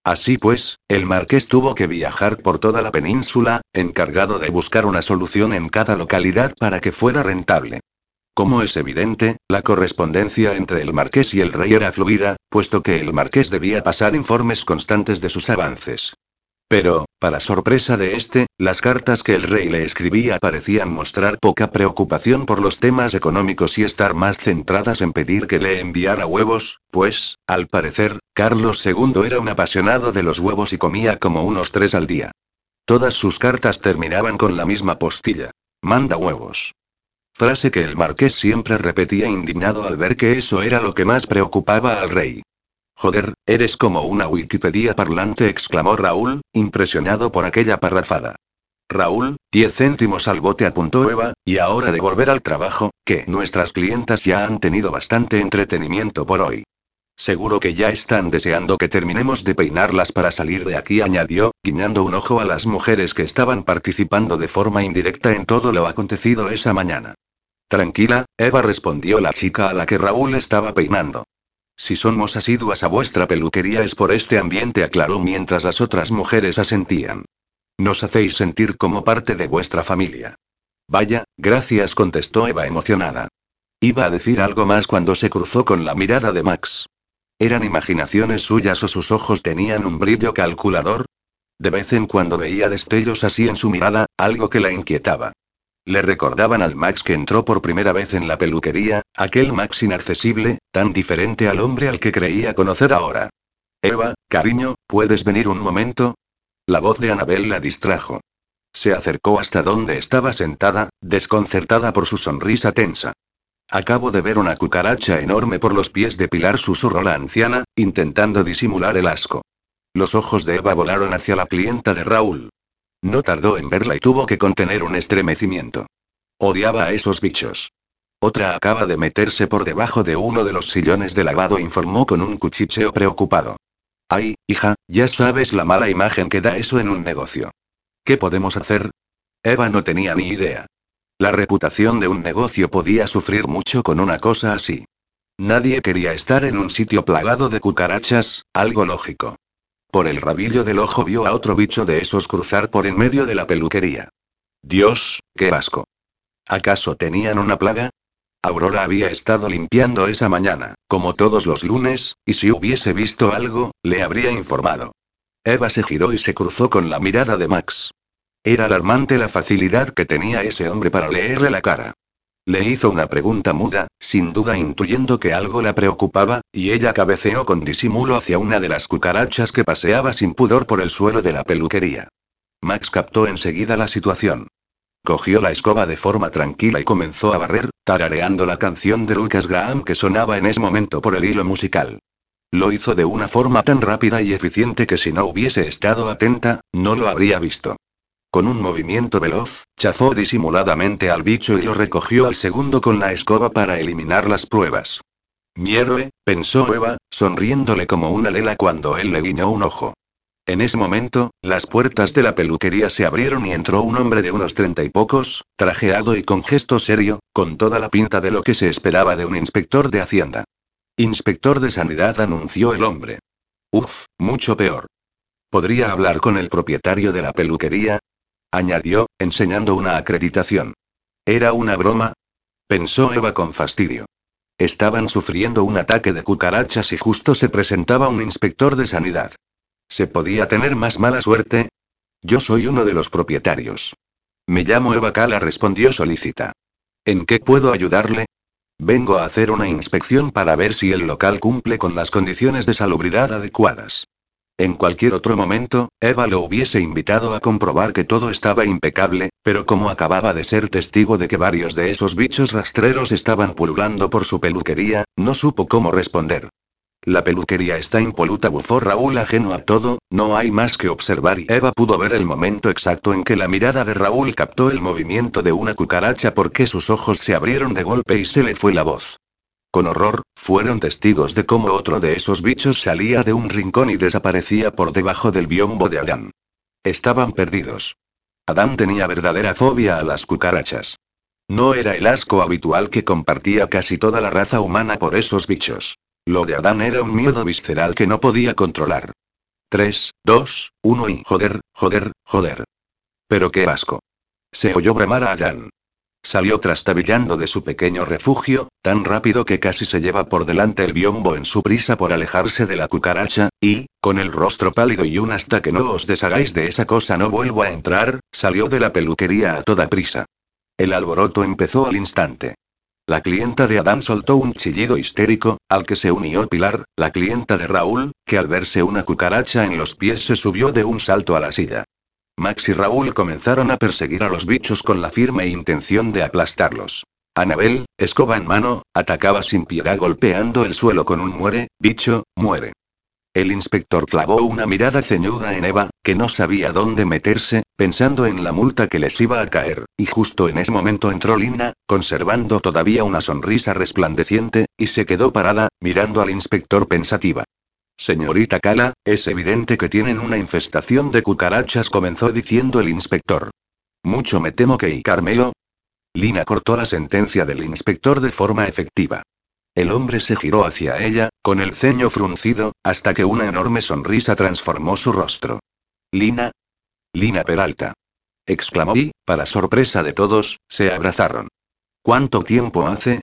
Así pues, el marqués tuvo que viajar por toda la península, encargado de buscar una solución en cada localidad para que fuera rentable. Como es evidente, la correspondencia entre el marqués y el rey era fluida, puesto que el marqués debía pasar informes constantes de sus avances. Pero, para sorpresa de este, las cartas que el rey le escribía parecían mostrar poca preocupación por los temas económicos y estar más centradas en pedir que le enviara huevos, pues, al parecer, Carlos II era un apasionado de los huevos y comía como unos tres al día. Todas sus cartas terminaban con la misma postilla. Manda huevos. Frase que el marqués siempre repetía indignado al ver que eso era lo que más preocupaba al rey. Joder, eres como una Wikipedia parlante, exclamó Raúl, impresionado por aquella parrafada. Raúl, 10 céntimos al bote apuntó Eva, y ahora de volver al trabajo, que nuestras clientas ya han tenido bastante entretenimiento por hoy. Seguro que ya están deseando que terminemos de peinarlas para salir de aquí, añadió, guiñando un ojo a las mujeres que estaban participando de forma indirecta en todo lo acontecido esa mañana. Tranquila, Eva respondió la chica a la que Raúl estaba peinando. Si somos asiduas a vuestra peluquería es por este ambiente, aclaró mientras las otras mujeres asentían. Nos hacéis sentir como parte de vuestra familia. Vaya, gracias, contestó Eva emocionada. Iba a decir algo más cuando se cruzó con la mirada de Max. ¿Eran imaginaciones suyas o sus ojos tenían un brillo calculador? De vez en cuando veía destellos así en su mirada, algo que la inquietaba. Le recordaban al Max que entró por primera vez en la peluquería, aquel Max inaccesible, tan diferente al hombre al que creía conocer ahora. Eva, cariño, ¿puedes venir un momento? La voz de Anabel la distrajo. Se acercó hasta donde estaba sentada, desconcertada por su sonrisa tensa. Acabo de ver una cucaracha enorme por los pies de Pilar, susurró la anciana, intentando disimular el asco. Los ojos de Eva volaron hacia la clienta de Raúl. No tardó en verla y tuvo que contener un estremecimiento. Odiaba a esos bichos. Otra acaba de meterse por debajo de uno de los sillones de lavado, informó con un cuchicheo preocupado. Ay, hija, ya sabes la mala imagen que da eso en un negocio. ¿Qué podemos hacer? Eva no tenía ni idea. La reputación de un negocio podía sufrir mucho con una cosa así. Nadie quería estar en un sitio plagado de cucarachas, algo lógico. Por el rabillo del ojo vio a otro bicho de esos cruzar por en medio de la peluquería. Dios, qué asco. ¿Acaso tenían una plaga? Aurora había estado limpiando esa mañana, como todos los lunes, y si hubiese visto algo, le habría informado. Eva se giró y se cruzó con la mirada de Max. Era alarmante la facilidad que tenía ese hombre para leerle la cara. Le hizo una pregunta muda, sin duda intuyendo que algo la preocupaba, y ella cabeceó con disimulo hacia una de las cucarachas que paseaba sin pudor por el suelo de la peluquería. Max captó enseguida la situación. Cogió la escoba de forma tranquila y comenzó a barrer, tarareando la canción de Lucas Graham que sonaba en ese momento por el hilo musical. Lo hizo de una forma tan rápida y eficiente que si no hubiese estado atenta, no lo habría visto. Con un movimiento veloz, chafó disimuladamente al bicho y lo recogió al segundo con la escoba para eliminar las pruebas. Mierda, pensó Eva, sonriéndole como una lela cuando él le guiñó un ojo. En ese momento, las puertas de la peluquería se abrieron y entró un hombre de unos treinta y pocos, trajeado y con gesto serio, con toda la pinta de lo que se esperaba de un inspector de Hacienda. Inspector de Sanidad anunció el hombre. Uf, mucho peor. ¿Podría hablar con el propietario de la peluquería? Añadió, enseñando una acreditación. ¿Era una broma? pensó Eva con fastidio. Estaban sufriendo un ataque de cucarachas y justo se presentaba un inspector de sanidad. ¿Se podía tener más mala suerte? Yo soy uno de los propietarios. Me llamo Eva Cala, respondió solícita. ¿En qué puedo ayudarle? Vengo a hacer una inspección para ver si el local cumple con las condiciones de salubridad adecuadas. En cualquier otro momento, Eva lo hubiese invitado a comprobar que todo estaba impecable, pero como acababa de ser testigo de que varios de esos bichos rastreros estaban pululando por su peluquería, no supo cómo responder. La peluquería está impoluta, bufó Raúl ajeno a todo, no hay más que observar y Eva pudo ver el momento exacto en que la mirada de Raúl captó el movimiento de una cucaracha porque sus ojos se abrieron de golpe y se le fue la voz. Con horror, fueron testigos de cómo otro de esos bichos salía de un rincón y desaparecía por debajo del biombo de Adán. Estaban perdidos. Adán tenía verdadera fobia a las cucarachas. No era el asco habitual que compartía casi toda la raza humana por esos bichos. Lo de Adán era un miedo visceral que no podía controlar. 3, 2, 1 y joder, joder, joder. Pero qué asco. Se oyó bramar a Adán. Salió trastabillando de su pequeño refugio, tan rápido que casi se lleva por delante el biombo en su prisa por alejarse de la cucaracha, y, con el rostro pálido y un hasta que no os deshagáis de esa cosa no vuelvo a entrar, salió de la peluquería a toda prisa. El alboroto empezó al instante. La clienta de Adán soltó un chillido histérico, al que se unió Pilar, la clienta de Raúl, que al verse una cucaracha en los pies se subió de un salto a la silla. Max y Raúl comenzaron a perseguir a los bichos con la firme intención de aplastarlos. Anabel, escoba en mano, atacaba sin piedad golpeando el suelo con un muere, bicho, muere. El inspector clavó una mirada ceñuda en Eva, que no sabía dónde meterse, pensando en la multa que les iba a caer, y justo en ese momento entró Lina, conservando todavía una sonrisa resplandeciente, y se quedó parada, mirando al inspector pensativa. Señorita Cala, es evidente que tienen una infestación de cucarachas, comenzó diciendo el inspector. Mucho me temo que y Carmelo. Lina cortó la sentencia del inspector de forma efectiva. El hombre se giró hacia ella, con el ceño fruncido, hasta que una enorme sonrisa transformó su rostro. Lina. Lina Peralta. exclamó y, para sorpresa de todos, se abrazaron. ¿Cuánto tiempo hace?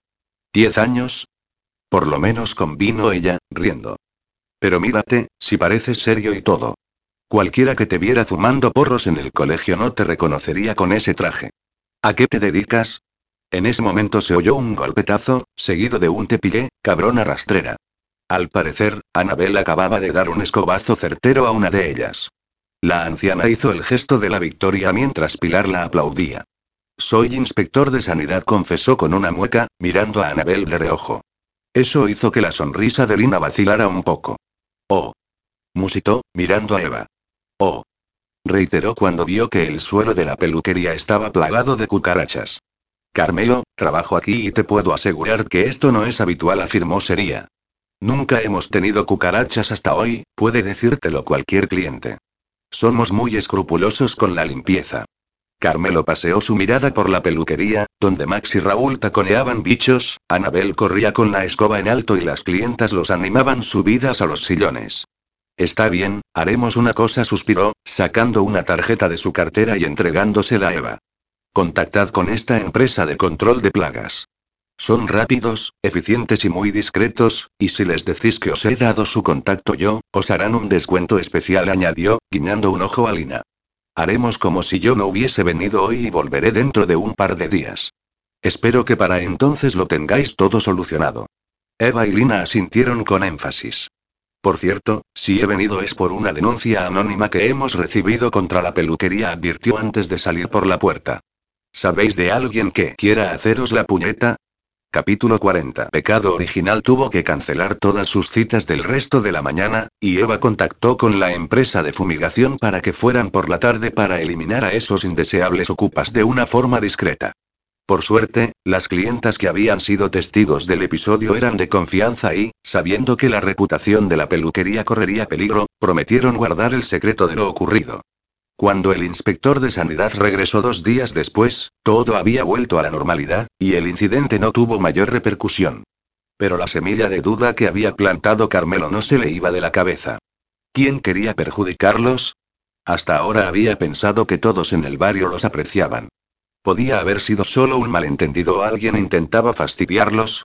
¿Diez años? Por lo menos convino ella, riendo. Pero mírate, si pareces serio y todo. Cualquiera que te viera fumando porros en el colegio no te reconocería con ese traje. ¿A qué te dedicas? En ese momento se oyó un golpetazo, seguido de un tepillé, cabrona rastrera. Al parecer, Anabel acababa de dar un escobazo certero a una de ellas. La anciana hizo el gesto de la victoria mientras Pilar la aplaudía. Soy inspector de sanidad, confesó con una mueca, mirando a Anabel de reojo. Eso hizo que la sonrisa de Lina vacilara un poco. Oh. Musitó, mirando a Eva. Oh. Reiteró cuando vio que el suelo de la peluquería estaba plagado de cucarachas. Carmelo, trabajo aquí y te puedo asegurar que esto no es habitual, afirmó Sería. Nunca hemos tenido cucarachas hasta hoy, puede decírtelo cualquier cliente. Somos muy escrupulosos con la limpieza. Carmelo paseó su mirada por la peluquería, donde Max y Raúl taconeaban bichos, Anabel corría con la escoba en alto y las clientas los animaban subidas a los sillones. Está bien, haremos una cosa, suspiró, sacando una tarjeta de su cartera y entregándosela a Eva. Contactad con esta empresa de control de plagas. Son rápidos, eficientes y muy discretos, y si les decís que os he dado su contacto yo, os harán un descuento especial, añadió, guiñando un ojo a Lina. Haremos como si yo no hubiese venido hoy y volveré dentro de un par de días. Espero que para entonces lo tengáis todo solucionado. Eva y Lina asintieron con énfasis. Por cierto, si he venido es por una denuncia anónima que hemos recibido contra la peluquería, advirtió antes de salir por la puerta. ¿Sabéis de alguien que quiera haceros la puñeta? Capítulo 40. Pecado original tuvo que cancelar todas sus citas del resto de la mañana, y Eva contactó con la empresa de fumigación para que fueran por la tarde para eliminar a esos indeseables ocupas de una forma discreta. Por suerte, las clientas que habían sido testigos del episodio eran de confianza y, sabiendo que la reputación de la peluquería correría peligro, prometieron guardar el secreto de lo ocurrido. Cuando el inspector de sanidad regresó dos días después, todo había vuelto a la normalidad, y el incidente no tuvo mayor repercusión. Pero la semilla de duda que había plantado Carmelo no se le iba de la cabeza. ¿Quién quería perjudicarlos? Hasta ahora había pensado que todos en el barrio los apreciaban. ¿Podía haber sido solo un malentendido o alguien intentaba fastidiarlos?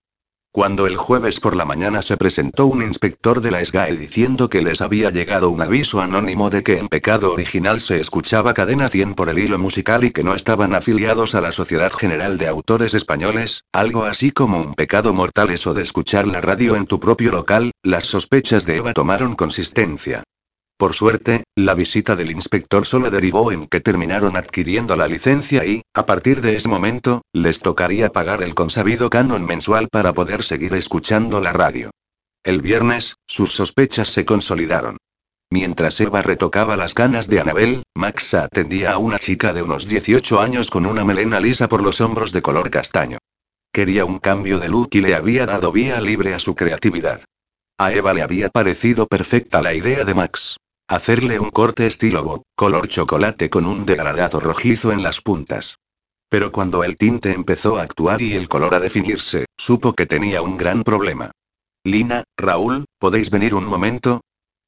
Cuando el jueves por la mañana se presentó un inspector de la SGAE diciendo que les había llegado un aviso anónimo de que en pecado original se escuchaba cadena 100 por el hilo musical y que no estaban afiliados a la Sociedad General de Autores Españoles, algo así como un pecado mortal eso de escuchar la radio en tu propio local, las sospechas de Eva tomaron consistencia. Por suerte, la visita del inspector solo derivó en que terminaron adquiriendo la licencia y, a partir de ese momento, les tocaría pagar el consabido canon mensual para poder seguir escuchando la radio. El viernes, sus sospechas se consolidaron. Mientras Eva retocaba las canas de Anabel, Max atendía a una chica de unos 18 años con una melena lisa por los hombros de color castaño. Quería un cambio de look y le había dado vía libre a su creatividad. A Eva le había parecido perfecta la idea de Max. Hacerle un corte estilo Bob, color chocolate con un degradado rojizo en las puntas. Pero cuando el tinte empezó a actuar y el color a definirse, supo que tenía un gran problema. Lina, Raúl, ¿podéis venir un momento?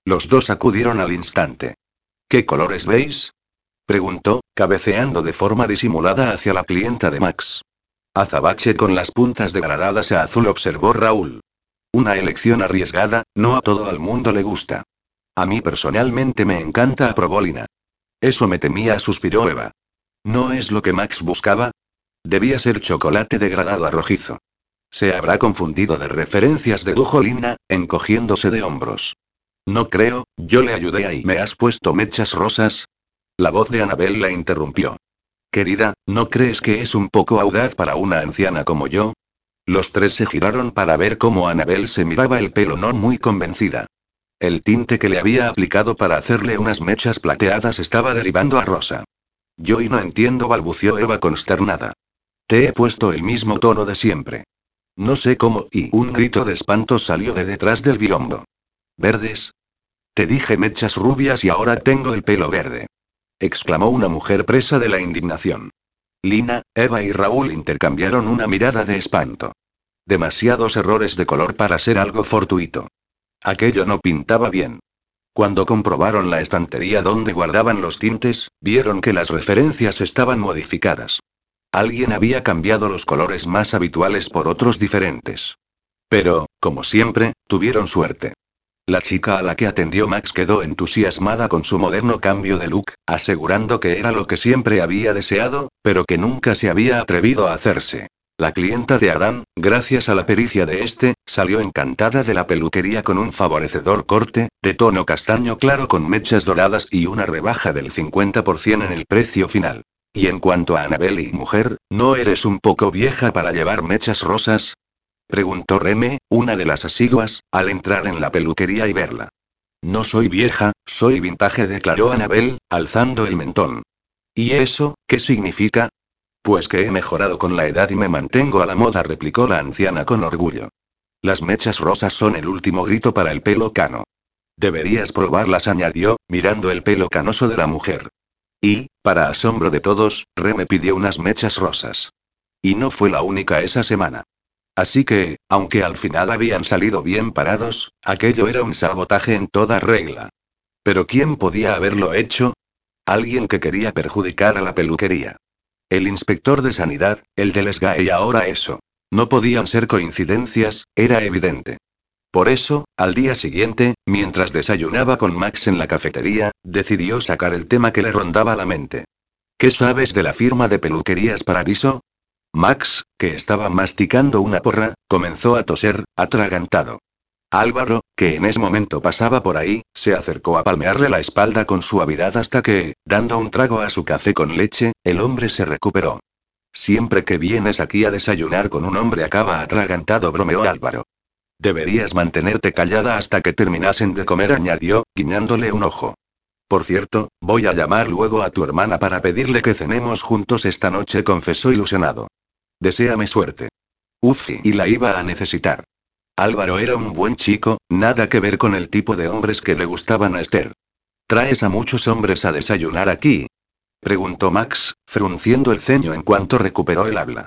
Los dos acudieron al instante. ¿Qué colores veis? preguntó, cabeceando de forma disimulada hacia la clienta de Max. Azabache con las puntas degradadas a azul, observó Raúl. Una elección arriesgada, no a todo el mundo le gusta. A mí personalmente me encanta a Probolina. Eso me temía, suspiró Eva. ¿No es lo que Max buscaba? Debía ser chocolate degradado a rojizo. Se habrá confundido de referencias de Lina, encogiéndose de hombros. No creo, yo le ayudé ahí. ¿Me has puesto mechas rosas? La voz de Anabel la interrumpió. Querida, ¿no crees que es un poco audaz para una anciana como yo? Los tres se giraron para ver cómo Anabel se miraba el pelo no muy convencida. El tinte que le había aplicado para hacerle unas mechas plateadas estaba derivando a rosa. Yo y no entiendo, balbució Eva consternada. Te he puesto el mismo tono de siempre. No sé cómo, y un grito de espanto salió de detrás del biombo. ¿Verdes? Te dije mechas rubias y ahora tengo el pelo verde. exclamó una mujer presa de la indignación. Lina, Eva y Raúl intercambiaron una mirada de espanto. Demasiados errores de color para ser algo fortuito. Aquello no pintaba bien. Cuando comprobaron la estantería donde guardaban los tintes, vieron que las referencias estaban modificadas. Alguien había cambiado los colores más habituales por otros diferentes. Pero, como siempre, tuvieron suerte. La chica a la que atendió Max quedó entusiasmada con su moderno cambio de look, asegurando que era lo que siempre había deseado, pero que nunca se había atrevido a hacerse. La clienta de Adán, gracias a la pericia de este, salió encantada de la peluquería con un favorecedor corte, de tono castaño claro con mechas doradas y una rebaja del 50% en el precio final. Y en cuanto a Anabel y mujer, ¿no eres un poco vieja para llevar mechas rosas? Preguntó Reme, una de las asiduas, al entrar en la peluquería y verla. No soy vieja, soy vintage, declaró Anabel, alzando el mentón. ¿Y eso, qué significa? Pues que he mejorado con la edad y me mantengo a la moda, replicó la anciana con orgullo. Las mechas rosas son el último grito para el pelo cano. Deberías probarlas, añadió, mirando el pelo canoso de la mujer. Y, para asombro de todos, Re me pidió unas mechas rosas. Y no fue la única esa semana. Así que, aunque al final habían salido bien parados, aquello era un sabotaje en toda regla. Pero ¿quién podía haberlo hecho? Alguien que quería perjudicar a la peluquería. El inspector de sanidad, el del SGAE y ahora eso. No podían ser coincidencias, era evidente. Por eso, al día siguiente, mientras desayunaba con Max en la cafetería, decidió sacar el tema que le rondaba la mente. ¿Qué sabes de la firma de peluquerías Paradiso? Max, que estaba masticando una porra, comenzó a toser, atragantado. Álvaro, que en ese momento pasaba por ahí, se acercó a palmearle la espalda con suavidad hasta que, dando un trago a su café con leche, el hombre se recuperó. Siempre que vienes aquí a desayunar con un hombre acaba atragantado, bromeó Álvaro. Deberías mantenerte callada hasta que terminasen de comer, añadió, guiñándole un ojo. Por cierto, voy a llamar luego a tu hermana para pedirle que cenemos juntos esta noche, confesó ilusionado. Deseame suerte. Ufi, y la iba a necesitar. Álvaro era un buen chico, nada que ver con el tipo de hombres que le gustaban a Esther. ¿Traes a muchos hombres a desayunar aquí? preguntó Max, frunciendo el ceño en cuanto recuperó el habla.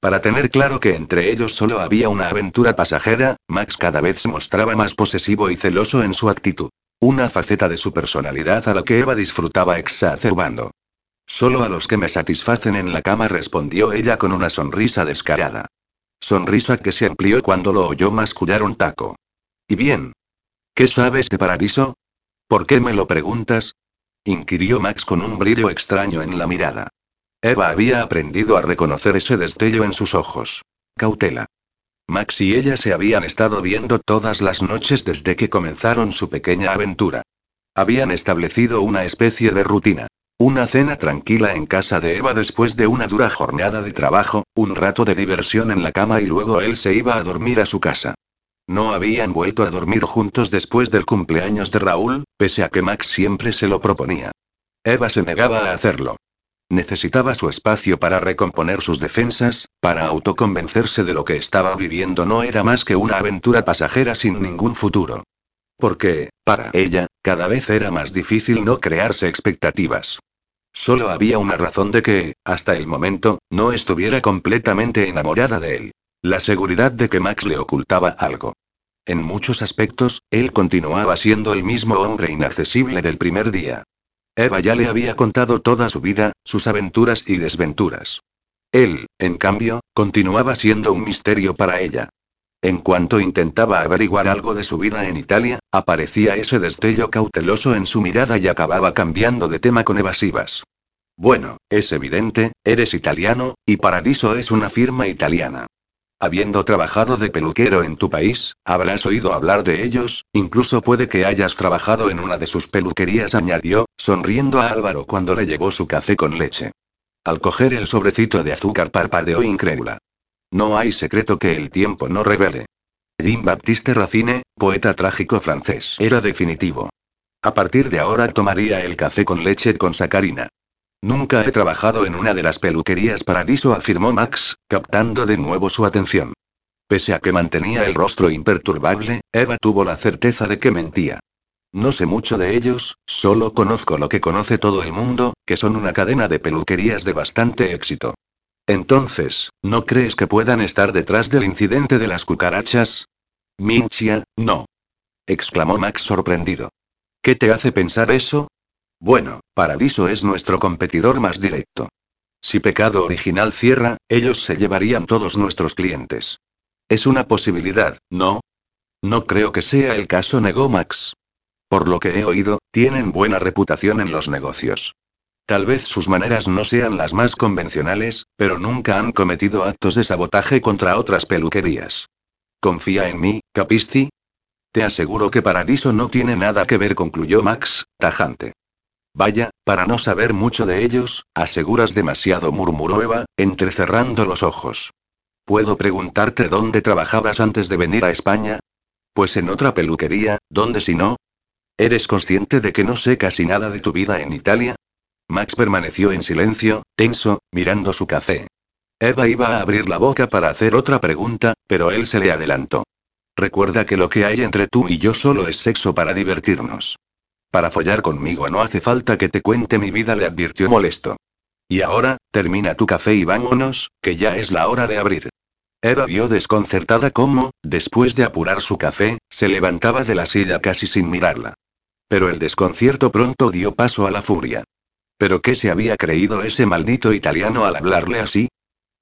Para tener claro que entre ellos solo había una aventura pasajera, Max cada vez se mostraba más posesivo y celoso en su actitud. Una faceta de su personalidad a la que Eva disfrutaba exacerbando. Solo a los que me satisfacen en la cama respondió ella con una sonrisa descarada. Sonrisa que se amplió cuando lo oyó mascullar un taco. ¿Y bien? ¿Qué sabes de Paradiso? ¿Por qué me lo preguntas? inquirió Max con un brillo extraño en la mirada. Eva había aprendido a reconocer ese destello en sus ojos. Cautela. Max y ella se habían estado viendo todas las noches desde que comenzaron su pequeña aventura. Habían establecido una especie de rutina. Una cena tranquila en casa de Eva después de una dura jornada de trabajo, un rato de diversión en la cama y luego él se iba a dormir a su casa. No habían vuelto a dormir juntos después del cumpleaños de Raúl, pese a que Max siempre se lo proponía. Eva se negaba a hacerlo. Necesitaba su espacio para recomponer sus defensas, para autoconvencerse de lo que estaba viviendo no era más que una aventura pasajera sin ningún futuro. Porque, para ella, cada vez era más difícil no crearse expectativas. Solo había una razón de que, hasta el momento, no estuviera completamente enamorada de él. La seguridad de que Max le ocultaba algo. En muchos aspectos, él continuaba siendo el mismo hombre inaccesible del primer día. Eva ya le había contado toda su vida, sus aventuras y desventuras. Él, en cambio, continuaba siendo un misterio para ella. En cuanto intentaba averiguar algo de su vida en Italia, aparecía ese destello cauteloso en su mirada y acababa cambiando de tema con evasivas. Bueno, es evidente, eres italiano, y Paradiso es una firma italiana. Habiendo trabajado de peluquero en tu país, habrás oído hablar de ellos, incluso puede que hayas trabajado en una de sus peluquerías, añadió, sonriendo a Álvaro cuando le llegó su café con leche. Al coger el sobrecito de azúcar parpadeó incrédula. No hay secreto que el tiempo no revele. Jean-Baptiste Racine, poeta trágico francés, era definitivo. A partir de ahora tomaría el café con leche con sacarina. Nunca he trabajado en una de las peluquerías Paradiso, afirmó Max, captando de nuevo su atención. Pese a que mantenía el rostro imperturbable, Eva tuvo la certeza de que mentía. No sé mucho de ellos, solo conozco lo que conoce todo el mundo, que son una cadena de peluquerías de bastante éxito. Entonces, ¿no crees que puedan estar detrás del incidente de las cucarachas? Minchia, no. exclamó Max sorprendido. ¿Qué te hace pensar eso? Bueno, Paradiso es nuestro competidor más directo. Si Pecado Original cierra, ellos se llevarían todos nuestros clientes. Es una posibilidad, ¿no? No creo que sea el caso, negó Max. Por lo que he oído, tienen buena reputación en los negocios. Tal vez sus maneras no sean las más convencionales, pero nunca han cometido actos de sabotaje contra otras peluquerías. Confía en mí, Capisti. Te aseguro que Paradiso no tiene nada que ver, concluyó Max, tajante. Vaya, para no saber mucho de ellos, aseguras demasiado, murmuró Eva, entrecerrando los ojos. ¿Puedo preguntarte dónde trabajabas antes de venir a España? Pues en otra peluquería, ¿dónde si no? ¿Eres consciente de que no sé casi nada de tu vida en Italia? Max permaneció en silencio, tenso, mirando su café. Eva iba a abrir la boca para hacer otra pregunta, pero él se le adelantó. Recuerda que lo que hay entre tú y yo solo es sexo para divertirnos. Para follar conmigo no hace falta que te cuente mi vida, le advirtió molesto. Y ahora, termina tu café y vámonos, que ya es la hora de abrir. Eva vio desconcertada cómo, después de apurar su café, se levantaba de la silla casi sin mirarla. Pero el desconcierto pronto dio paso a la furia. ¿Pero qué se había creído ese maldito italiano al hablarle así?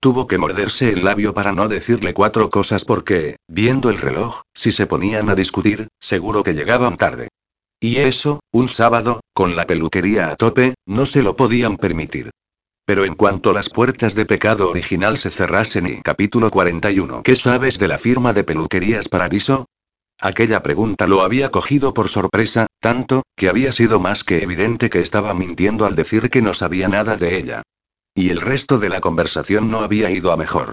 Tuvo que morderse el labio para no decirle cuatro cosas porque, viendo el reloj, si se ponían a discutir, seguro que llegaban tarde. Y eso, un sábado, con la peluquería a tope, no se lo podían permitir. Pero en cuanto las puertas de pecado original se cerrasen y capítulo 41 ¿Qué sabes de la firma de peluquerías Paradiso? Aquella pregunta lo había cogido por sorpresa, tanto, que había sido más que evidente que estaba mintiendo al decir que no sabía nada de ella. Y el resto de la conversación no había ido a mejor.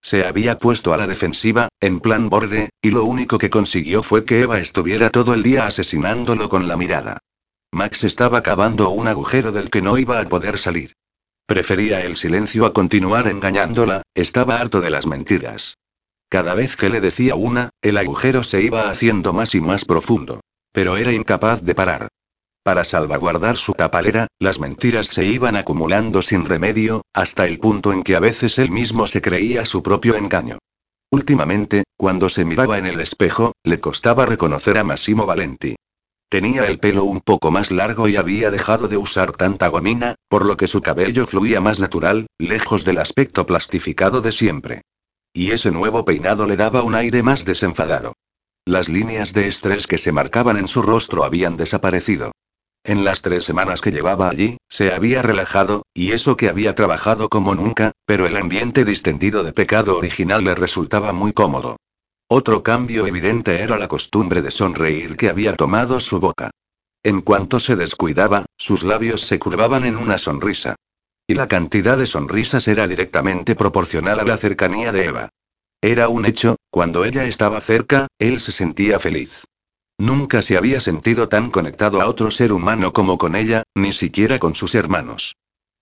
Se había puesto a la defensiva, en plan borde, y lo único que consiguió fue que Eva estuviera todo el día asesinándolo con la mirada. Max estaba cavando un agujero del que no iba a poder salir. Prefería el silencio a continuar engañándola, estaba harto de las mentiras. Cada vez que le decía una, el agujero se iba haciendo más y más profundo. Pero era incapaz de parar. Para salvaguardar su tapalera, las mentiras se iban acumulando sin remedio, hasta el punto en que a veces él mismo se creía su propio engaño. Últimamente, cuando se miraba en el espejo, le costaba reconocer a Massimo Valenti. Tenía el pelo un poco más largo y había dejado de usar tanta gomina, por lo que su cabello fluía más natural, lejos del aspecto plastificado de siempre. Y ese nuevo peinado le daba un aire más desenfadado. Las líneas de estrés que se marcaban en su rostro habían desaparecido. En las tres semanas que llevaba allí, se había relajado, y eso que había trabajado como nunca, pero el ambiente distendido de pecado original le resultaba muy cómodo. Otro cambio evidente era la costumbre de sonreír que había tomado su boca. En cuanto se descuidaba, sus labios se curvaban en una sonrisa. Y la cantidad de sonrisas era directamente proporcional a la cercanía de Eva. Era un hecho, cuando ella estaba cerca, él se sentía feliz. Nunca se había sentido tan conectado a otro ser humano como con ella, ni siquiera con sus hermanos.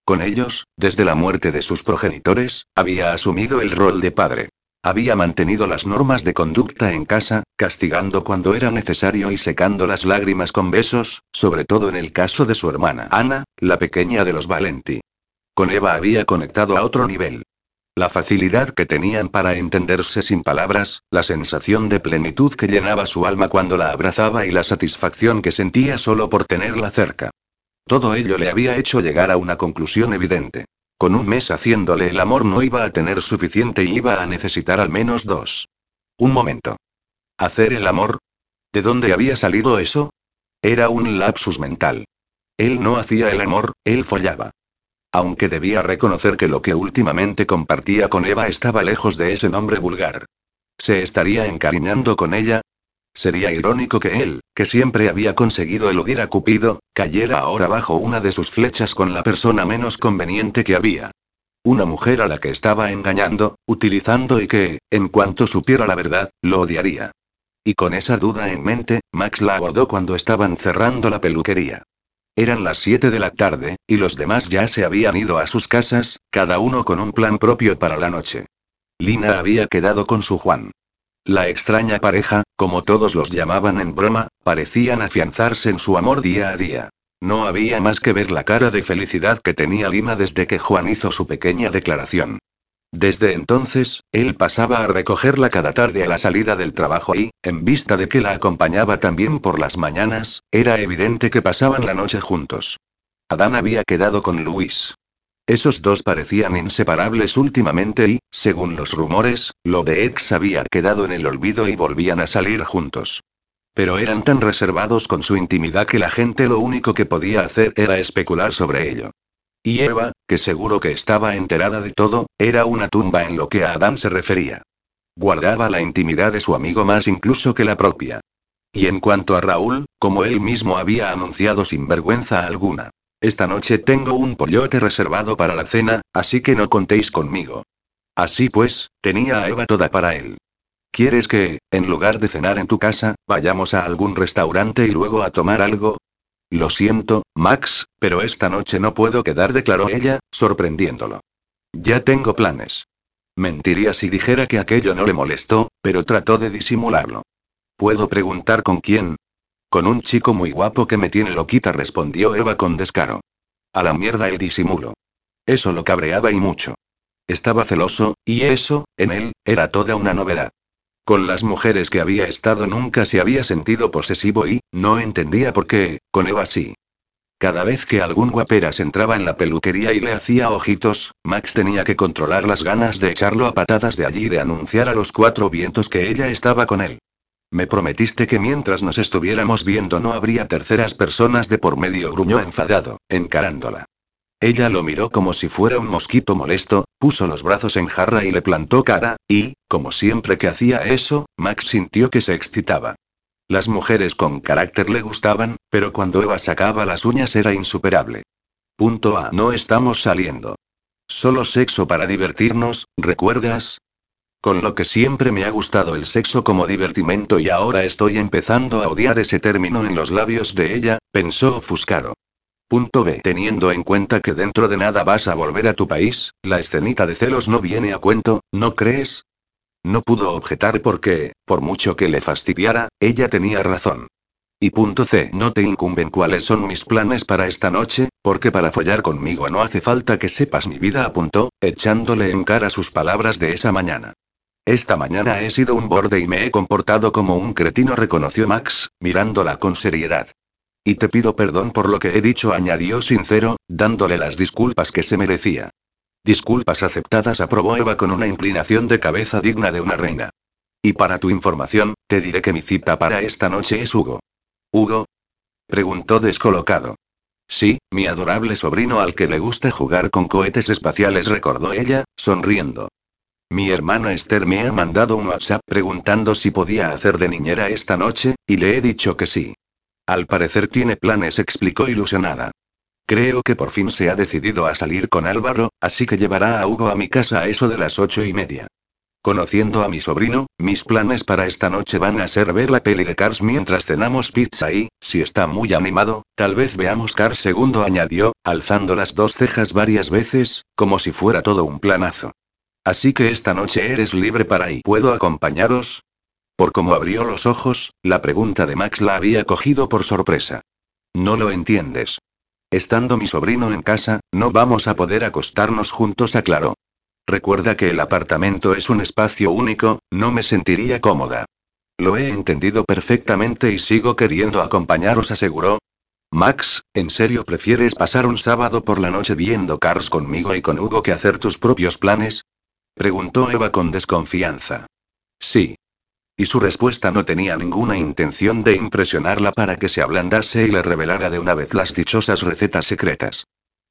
Con ellos, desde la muerte de sus progenitores, había asumido el rol de padre. Había mantenido las normas de conducta en casa, castigando cuando era necesario y secando las lágrimas con besos, sobre todo en el caso de su hermana Ana, la pequeña de los Valenti. Con Eva había conectado a otro nivel. La facilidad que tenían para entenderse sin palabras, la sensación de plenitud que llenaba su alma cuando la abrazaba y la satisfacción que sentía solo por tenerla cerca. Todo ello le había hecho llegar a una conclusión evidente. Con un mes haciéndole el amor no iba a tener suficiente y iba a necesitar al menos dos. Un momento. ¿Hacer el amor? ¿De dónde había salido eso? Era un lapsus mental. Él no hacía el amor, él follaba. Aunque debía reconocer que lo que últimamente compartía con Eva estaba lejos de ese nombre vulgar. ¿Se estaría encariñando con ella? Sería irónico que él, que siempre había conseguido eludir a Cupido, cayera ahora bajo una de sus flechas con la persona menos conveniente que había. Una mujer a la que estaba engañando, utilizando y que, en cuanto supiera la verdad, lo odiaría. Y con esa duda en mente, Max la abordó cuando estaban cerrando la peluquería. Eran las 7 de la tarde, y los demás ya se habían ido a sus casas, cada uno con un plan propio para la noche. Lina había quedado con su Juan. La extraña pareja, como todos los llamaban en broma, parecían afianzarse en su amor día a día. No había más que ver la cara de felicidad que tenía Lima desde que Juan hizo su pequeña declaración. Desde entonces, él pasaba a recogerla cada tarde a la salida del trabajo y, en vista de que la acompañaba también por las mañanas, era evidente que pasaban la noche juntos. Adán había quedado con Luis. Esos dos parecían inseparables últimamente y, según los rumores, lo de ex había quedado en el olvido y volvían a salir juntos. Pero eran tan reservados con su intimidad que la gente lo único que podía hacer era especular sobre ello. Y Eva, que seguro que estaba enterada de todo, era una tumba en lo que a Adán se refería. Guardaba la intimidad de su amigo más incluso que la propia. Y en cuanto a Raúl, como él mismo había anunciado sin vergüenza alguna. Esta noche tengo un pollote reservado para la cena, así que no contéis conmigo. Así pues, tenía a Eva toda para él. ¿Quieres que, en lugar de cenar en tu casa, vayamos a algún restaurante y luego a tomar algo? Lo siento, Max, pero esta noche no puedo quedar, declaró ella, sorprendiéndolo. Ya tengo planes. Mentiría si dijera que aquello no le molestó, pero trató de disimularlo. ¿Puedo preguntar con quién? Con un chico muy guapo que me tiene loquita, respondió Eva con descaro. A la mierda el disimulo. Eso lo cabreaba y mucho. Estaba celoso, y eso, en él, era toda una novedad. Con las mujeres que había estado nunca se había sentido posesivo y, no entendía por qué, con Eva sí. Cada vez que algún guaperas entraba en la peluquería y le hacía ojitos, Max tenía que controlar las ganas de echarlo a patadas de allí y de anunciar a los cuatro vientos que ella estaba con él. Me prometiste que mientras nos estuviéramos viendo no habría terceras personas de por medio, gruñó enfadado, encarándola. Ella lo miró como si fuera un mosquito molesto, puso los brazos en jarra y le plantó cara, y, como siempre que hacía eso, Max sintió que se excitaba. Las mujeres con carácter le gustaban, pero cuando Eva sacaba las uñas era insuperable. Punto A. No estamos saliendo. Solo sexo para divertirnos, ¿recuerdas? Con lo que siempre me ha gustado el sexo como divertimento y ahora estoy empezando a odiar ese término en los labios de ella, pensó ofuscado. Punto B. Teniendo en cuenta que dentro de nada vas a volver a tu país, la escenita de celos no viene a cuento, ¿no crees? No pudo objetar porque, por mucho que le fastidiara, ella tenía razón. Y punto C. No te incumben cuáles son mis planes para esta noche, porque para follar conmigo no hace falta que sepas mi vida, apuntó, echándole en cara sus palabras de esa mañana. Esta mañana he sido un borde y me he comportado como un cretino, reconoció Max, mirándola con seriedad. Y te pido perdón por lo que he dicho, añadió sincero, dándole las disculpas que se merecía. Disculpas aceptadas, aprobó Eva con una inclinación de cabeza digna de una reina. Y para tu información, te diré que mi cita para esta noche es Hugo. ¿Hugo? preguntó descolocado. Sí, mi adorable sobrino al que le gusta jugar con cohetes espaciales, recordó ella, sonriendo. Mi hermana Esther me ha mandado un WhatsApp preguntando si podía hacer de niñera esta noche, y le he dicho que sí. Al parecer tiene planes, explicó ilusionada. Creo que por fin se ha decidido a salir con Álvaro, así que llevará a Hugo a mi casa a eso de las ocho y media. Conociendo a mi sobrino, mis planes para esta noche van a ser ver la peli de Cars mientras cenamos pizza y, si está muy animado, tal vez veamos Cars segundo, añadió, alzando las dos cejas varias veces, como si fuera todo un planazo. Así que esta noche eres libre para ir. ¿Puedo acompañaros? Por cómo abrió los ojos, la pregunta de Max la había cogido por sorpresa. No lo entiendes. Estando mi sobrino en casa, no vamos a poder acostarnos juntos, aclaró. Recuerda que el apartamento es un espacio único, no me sentiría cómoda. Lo he entendido perfectamente y sigo queriendo acompañaros, aseguró. Max, ¿en serio prefieres pasar un sábado por la noche viendo Cars conmigo y con Hugo que hacer tus propios planes? Preguntó Eva con desconfianza. Sí. Y su respuesta no tenía ninguna intención de impresionarla para que se ablandase y le revelara de una vez las dichosas recetas secretas.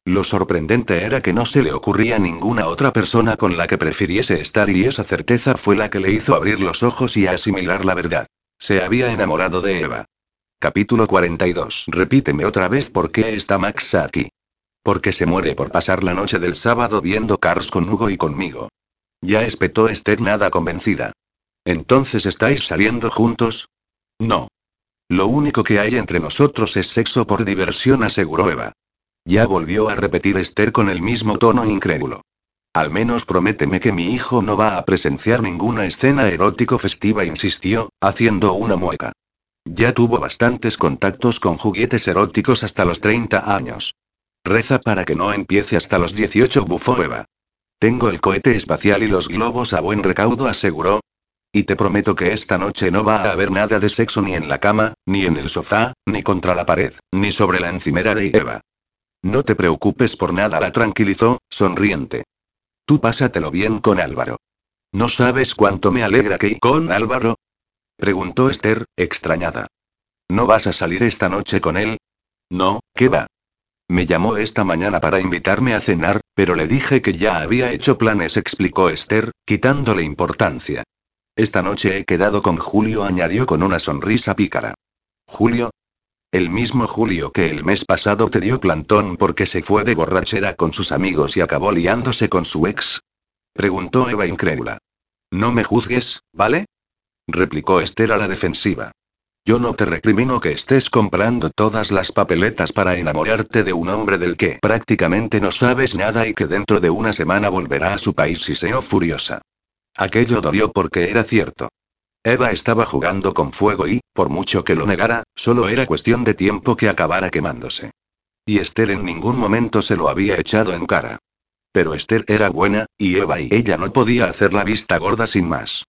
Lo sorprendente era que no se le ocurría ninguna otra persona con la que prefiriese estar y esa certeza fue la que le hizo abrir los ojos y asimilar la verdad. Se había enamorado de Eva. Capítulo 42. Repíteme otra vez por qué está Max aquí. Porque se muere por pasar la noche del sábado viendo Cars con Hugo y conmigo. Ya espetó Esther nada convencida. ¿Entonces estáis saliendo juntos? No. Lo único que hay entre nosotros es sexo por diversión, aseguró Eva. Ya volvió a repetir Esther con el mismo tono incrédulo. Al menos prométeme que mi hijo no va a presenciar ninguna escena erótico festiva, insistió, haciendo una mueca. Ya tuvo bastantes contactos con juguetes eróticos hasta los 30 años. Reza para que no empiece hasta los 18, bufó Eva. Tengo el cohete espacial y los globos a buen recaudo, aseguró, y te prometo que esta noche no va a haber nada de sexo ni en la cama, ni en el sofá, ni contra la pared, ni sobre la encimera de Eva. No te preocupes por nada, la tranquilizó, sonriente. Tú pásatelo bien con Álvaro. ¿No sabes cuánto me alegra que con Álvaro? Preguntó Esther, extrañada. ¿No vas a salir esta noche con él? No, ¿qué va? Me llamó esta mañana para invitarme a cenar, pero le dije que ya había hecho planes, explicó Esther, quitándole importancia. Esta noche he quedado con Julio, añadió con una sonrisa pícara. ¿Julio? El mismo Julio que el mes pasado te dio plantón porque se fue de borrachera con sus amigos y acabó liándose con su ex. Preguntó Eva incrédula. No me juzgues, ¿vale? replicó Esther a la defensiva. Yo no te recrimino que estés comprando todas las papeletas para enamorarte de un hombre del que prácticamente no sabes nada y que dentro de una semana volverá a su país y seó furiosa. Aquello dolió porque era cierto. Eva estaba jugando con fuego y, por mucho que lo negara, solo era cuestión de tiempo que acabara quemándose. Y Esther en ningún momento se lo había echado en cara. Pero Esther era buena, y Eva y ella no podía hacer la vista gorda sin más.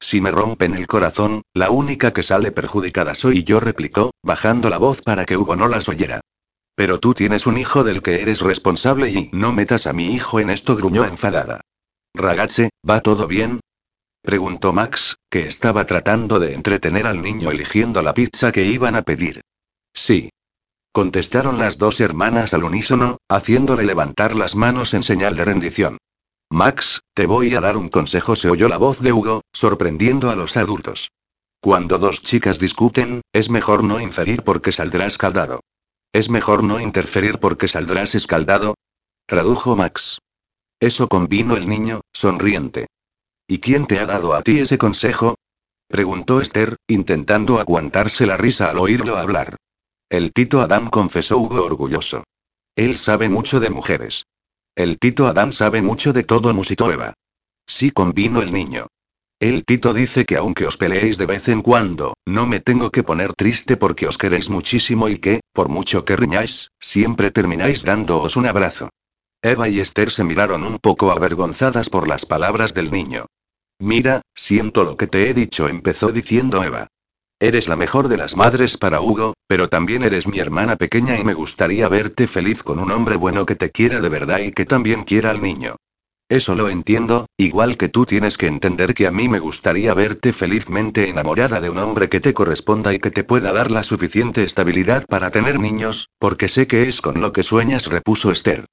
Si me rompen el corazón, la única que sale perjudicada soy yo, replicó, bajando la voz para que Hugo no las oyera. Pero tú tienes un hijo del que eres responsable y no metas a mi hijo en esto, gruñó enfadada. Ragazze, ¿va todo bien? Preguntó Max, que estaba tratando de entretener al niño eligiendo la pizza que iban a pedir. Sí. Contestaron las dos hermanas al unísono, haciéndole levantar las manos en señal de rendición. Max, te voy a dar un consejo, se oyó la voz de Hugo, sorprendiendo a los adultos. Cuando dos chicas discuten, es mejor no inferir porque saldrás caldado. Es mejor no interferir porque saldrás escaldado. Tradujo Max. Eso convino el niño, sonriente. ¿Y quién te ha dado a ti ese consejo? Preguntó Esther, intentando aguantarse la risa al oírlo hablar. El Tito Adam confesó Hugo orgulloso. Él sabe mucho de mujeres. El Tito Adam sabe mucho de todo, musitó Eva. Sí, convino el niño. El Tito dice que aunque os peleéis de vez en cuando, no me tengo que poner triste porque os queréis muchísimo y que, por mucho que riñáis, siempre termináis dándoos un abrazo. Eva y Esther se miraron un poco avergonzadas por las palabras del niño. Mira, siento lo que te he dicho, empezó diciendo Eva. Eres la mejor de las madres para Hugo, pero también eres mi hermana pequeña y me gustaría verte feliz con un hombre bueno que te quiera de verdad y que también quiera al niño. Eso lo entiendo, igual que tú tienes que entender que a mí me gustaría verte felizmente enamorada de un hombre que te corresponda y que te pueda dar la suficiente estabilidad para tener niños, porque sé que es con lo que sueñas, repuso Esther.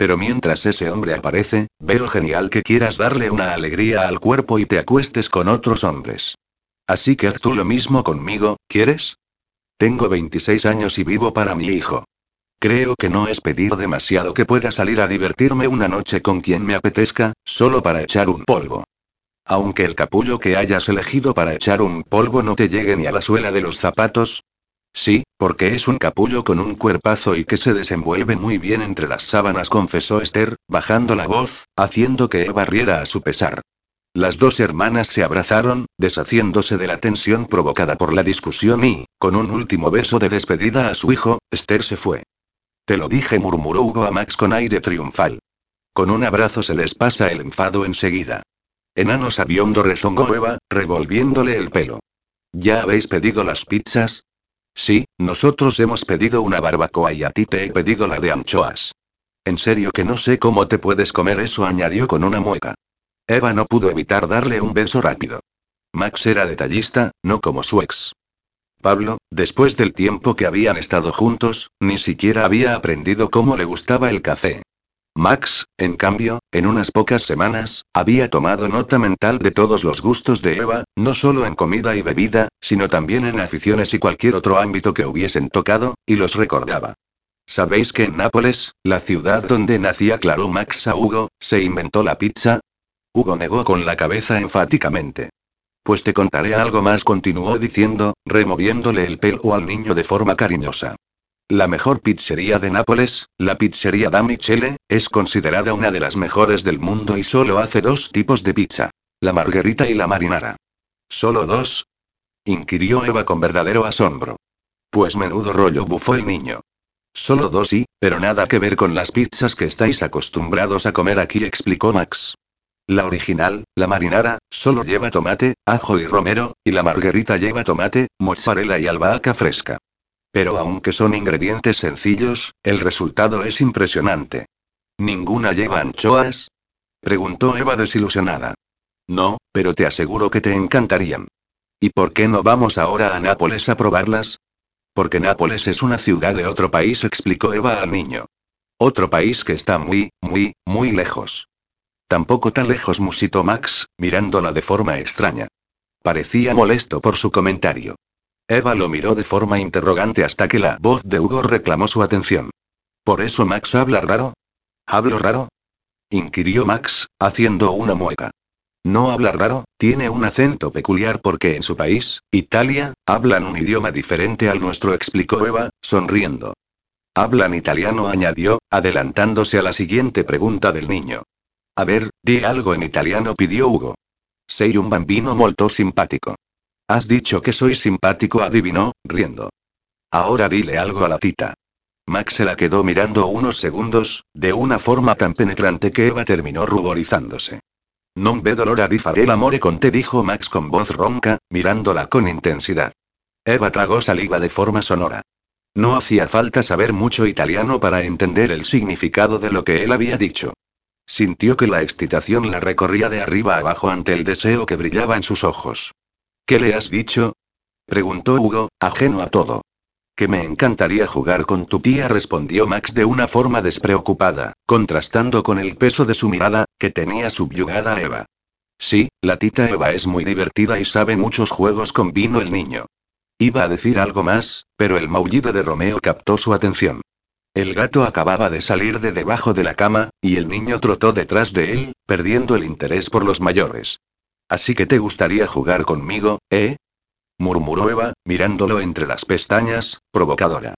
Pero mientras ese hombre aparece, veo genial que quieras darle una alegría al cuerpo y te acuestes con otros hombres. Así que haz tú lo mismo conmigo, ¿quieres? Tengo 26 años y vivo para mi hijo. Creo que no es pedir demasiado que pueda salir a divertirme una noche con quien me apetezca, solo para echar un polvo. Aunque el capullo que hayas elegido para echar un polvo no te llegue ni a la suela de los zapatos. Sí, porque es un capullo con un cuerpazo y que se desenvuelve muy bien entre las sábanas, confesó Esther, bajando la voz, haciendo que Eva riera a su pesar. Las dos hermanas se abrazaron, deshaciéndose de la tensión provocada por la discusión y, con un último beso de despedida a su hijo, Esther se fue. Te lo dije, murmuró Hugo a Max con aire triunfal. Con un abrazo se les pasa el enfado enseguida. Enano sabiondo rezongó Eva, revolviéndole el pelo. ¿Ya habéis pedido las pizzas? Sí, nosotros hemos pedido una barbacoa y a ti te he pedido la de anchoas. En serio que no sé cómo te puedes comer eso, añadió con una mueca. Eva no pudo evitar darle un beso rápido. Max era detallista, no como su ex. Pablo, después del tiempo que habían estado juntos, ni siquiera había aprendido cómo le gustaba el café. Max, en cambio, en unas pocas semanas, había tomado nota mental de todos los gustos de Eva, no solo en comida y bebida, sino también en aficiones y cualquier otro ámbito que hubiesen tocado, y los recordaba. ¿Sabéis que en Nápoles, la ciudad donde nacía claro Max a Hugo, se inventó la pizza? Hugo negó con la cabeza enfáticamente. Pues te contaré algo más, continuó diciendo, removiéndole el pelo al niño de forma cariñosa. La mejor pizzería de Nápoles, la pizzería da Michele, es considerada una de las mejores del mundo y solo hace dos tipos de pizza. La margarita y la marinara. ¿Solo dos? inquirió Eva con verdadero asombro. Pues menudo rollo bufó el niño. Solo dos y, pero nada que ver con las pizzas que estáis acostumbrados a comer aquí, explicó Max. La original, la marinara, solo lleva tomate, ajo y romero, y la margarita lleva tomate, mozzarella y albahaca fresca. Pero aunque son ingredientes sencillos, el resultado es impresionante. ¿Ninguna lleva anchoas? preguntó Eva desilusionada. No, pero te aseguro que te encantarían. ¿Y por qué no vamos ahora a Nápoles a probarlas? Porque Nápoles es una ciudad de otro país, explicó Eva al niño. Otro país que está muy, muy, muy lejos. Tampoco tan lejos, musitó Max, mirándola de forma extraña. Parecía molesto por su comentario. Eva lo miró de forma interrogante hasta que la voz de Hugo reclamó su atención. ¿Por eso Max habla raro? ¿Hablo raro? inquirió Max, haciendo una mueca. No habla raro, tiene un acento peculiar porque en su país, Italia, hablan un idioma diferente al nuestro, explicó Eva, sonriendo. Hablan italiano, añadió, adelantándose a la siguiente pregunta del niño. A ver, di algo en italiano, pidió Hugo. Sei un bambino molto simpático. Has dicho que soy simpático, adivinó, riendo. Ahora dile algo a la tita. Max se la quedó mirando unos segundos, de una forma tan penetrante que Eva terminó ruborizándose. Non ve dolor a amore con te, dijo Max con voz ronca, mirándola con intensidad. Eva tragó saliva de forma sonora. No hacía falta saber mucho italiano para entender el significado de lo que él había dicho. Sintió que la excitación la recorría de arriba abajo ante el deseo que brillaba en sus ojos. ¿Qué le has dicho? preguntó Hugo, ajeno a todo. Que me encantaría jugar con tu tía, respondió Max de una forma despreocupada, contrastando con el peso de su mirada, que tenía subyugada a Eva. Sí, la tita Eva es muy divertida y sabe muchos juegos con vino el niño. Iba a decir algo más, pero el maullido de Romeo captó su atención. El gato acababa de salir de debajo de la cama, y el niño trotó detrás de él, perdiendo el interés por los mayores. Así que te gustaría jugar conmigo, ¿eh? murmuró Eva, mirándolo entre las pestañas, provocadora.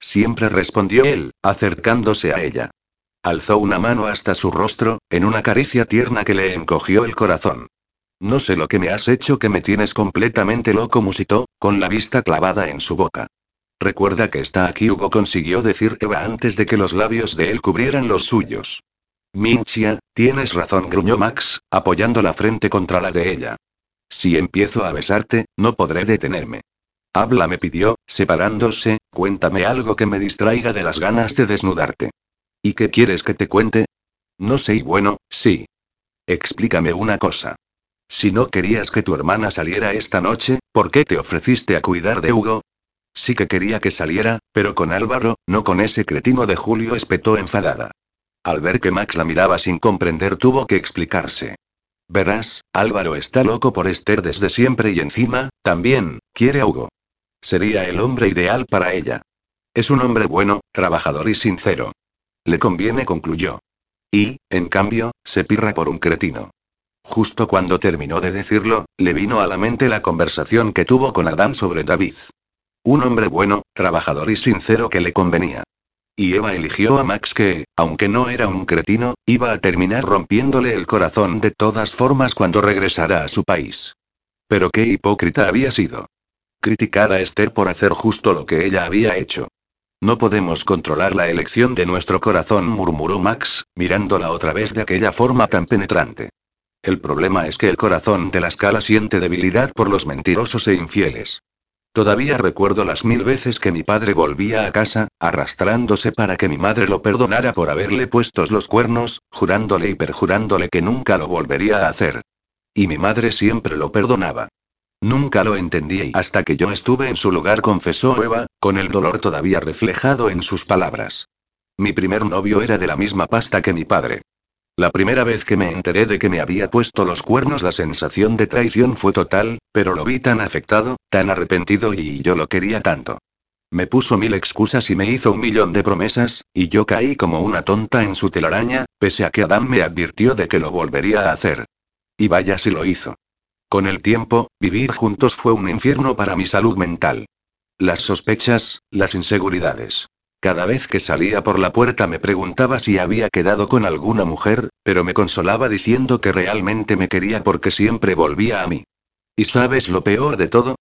Siempre respondió él, acercándose a ella. Alzó una mano hasta su rostro, en una caricia tierna que le encogió el corazón. No sé lo que me has hecho que me tienes completamente loco, musitó, con la vista clavada en su boca. Recuerda que está aquí, Hugo consiguió decir Eva antes de que los labios de él cubrieran los suyos. Minchia, tienes razón, gruñó Max, apoyando la frente contra la de ella. Si empiezo a besarte, no podré detenerme. Habla, me pidió, separándose, cuéntame algo que me distraiga de las ganas de desnudarte. ¿Y qué quieres que te cuente? No sé y bueno, sí. Explícame una cosa. Si no querías que tu hermana saliera esta noche, ¿por qué te ofreciste a cuidar de Hugo? Sí que quería que saliera, pero con Álvaro, no con ese cretino de Julio, espetó enfadada. Al ver que Max la miraba sin comprender, tuvo que explicarse. Verás, Álvaro está loco por Esther desde siempre y encima, también, quiere a Hugo. Sería el hombre ideal para ella. Es un hombre bueno, trabajador y sincero. Le conviene, concluyó. Y, en cambio, se pirra por un cretino. Justo cuando terminó de decirlo, le vino a la mente la conversación que tuvo con Adán sobre David. Un hombre bueno, trabajador y sincero que le convenía. Y Eva eligió a Max que, aunque no era un cretino, iba a terminar rompiéndole el corazón de todas formas cuando regresara a su país. Pero qué hipócrita había sido. Criticar a Esther por hacer justo lo que ella había hecho. No podemos controlar la elección de nuestro corazón, murmuró Max, mirándola otra vez de aquella forma tan penetrante. El problema es que el corazón de la escala siente debilidad por los mentirosos e infieles. Todavía recuerdo las mil veces que mi padre volvía a casa, arrastrándose para que mi madre lo perdonara por haberle puestos los cuernos, jurándole y perjurándole que nunca lo volvería a hacer. Y mi madre siempre lo perdonaba. Nunca lo entendí hasta que yo estuve en su lugar, confesó Eva, con el dolor todavía reflejado en sus palabras. Mi primer novio era de la misma pasta que mi padre. La primera vez que me enteré de que me había puesto los cuernos la sensación de traición fue total, pero lo vi tan afectado, tan arrepentido y yo lo quería tanto. Me puso mil excusas y me hizo un millón de promesas, y yo caí como una tonta en su telaraña, pese a que Adán me advirtió de que lo volvería a hacer. Y vaya si lo hizo. Con el tiempo, vivir juntos fue un infierno para mi salud mental. Las sospechas, las inseguridades. Cada vez que salía por la puerta me preguntaba si había quedado con alguna mujer, pero me consolaba diciendo que realmente me quería porque siempre volvía a mí. ¿Y sabes lo peor de todo?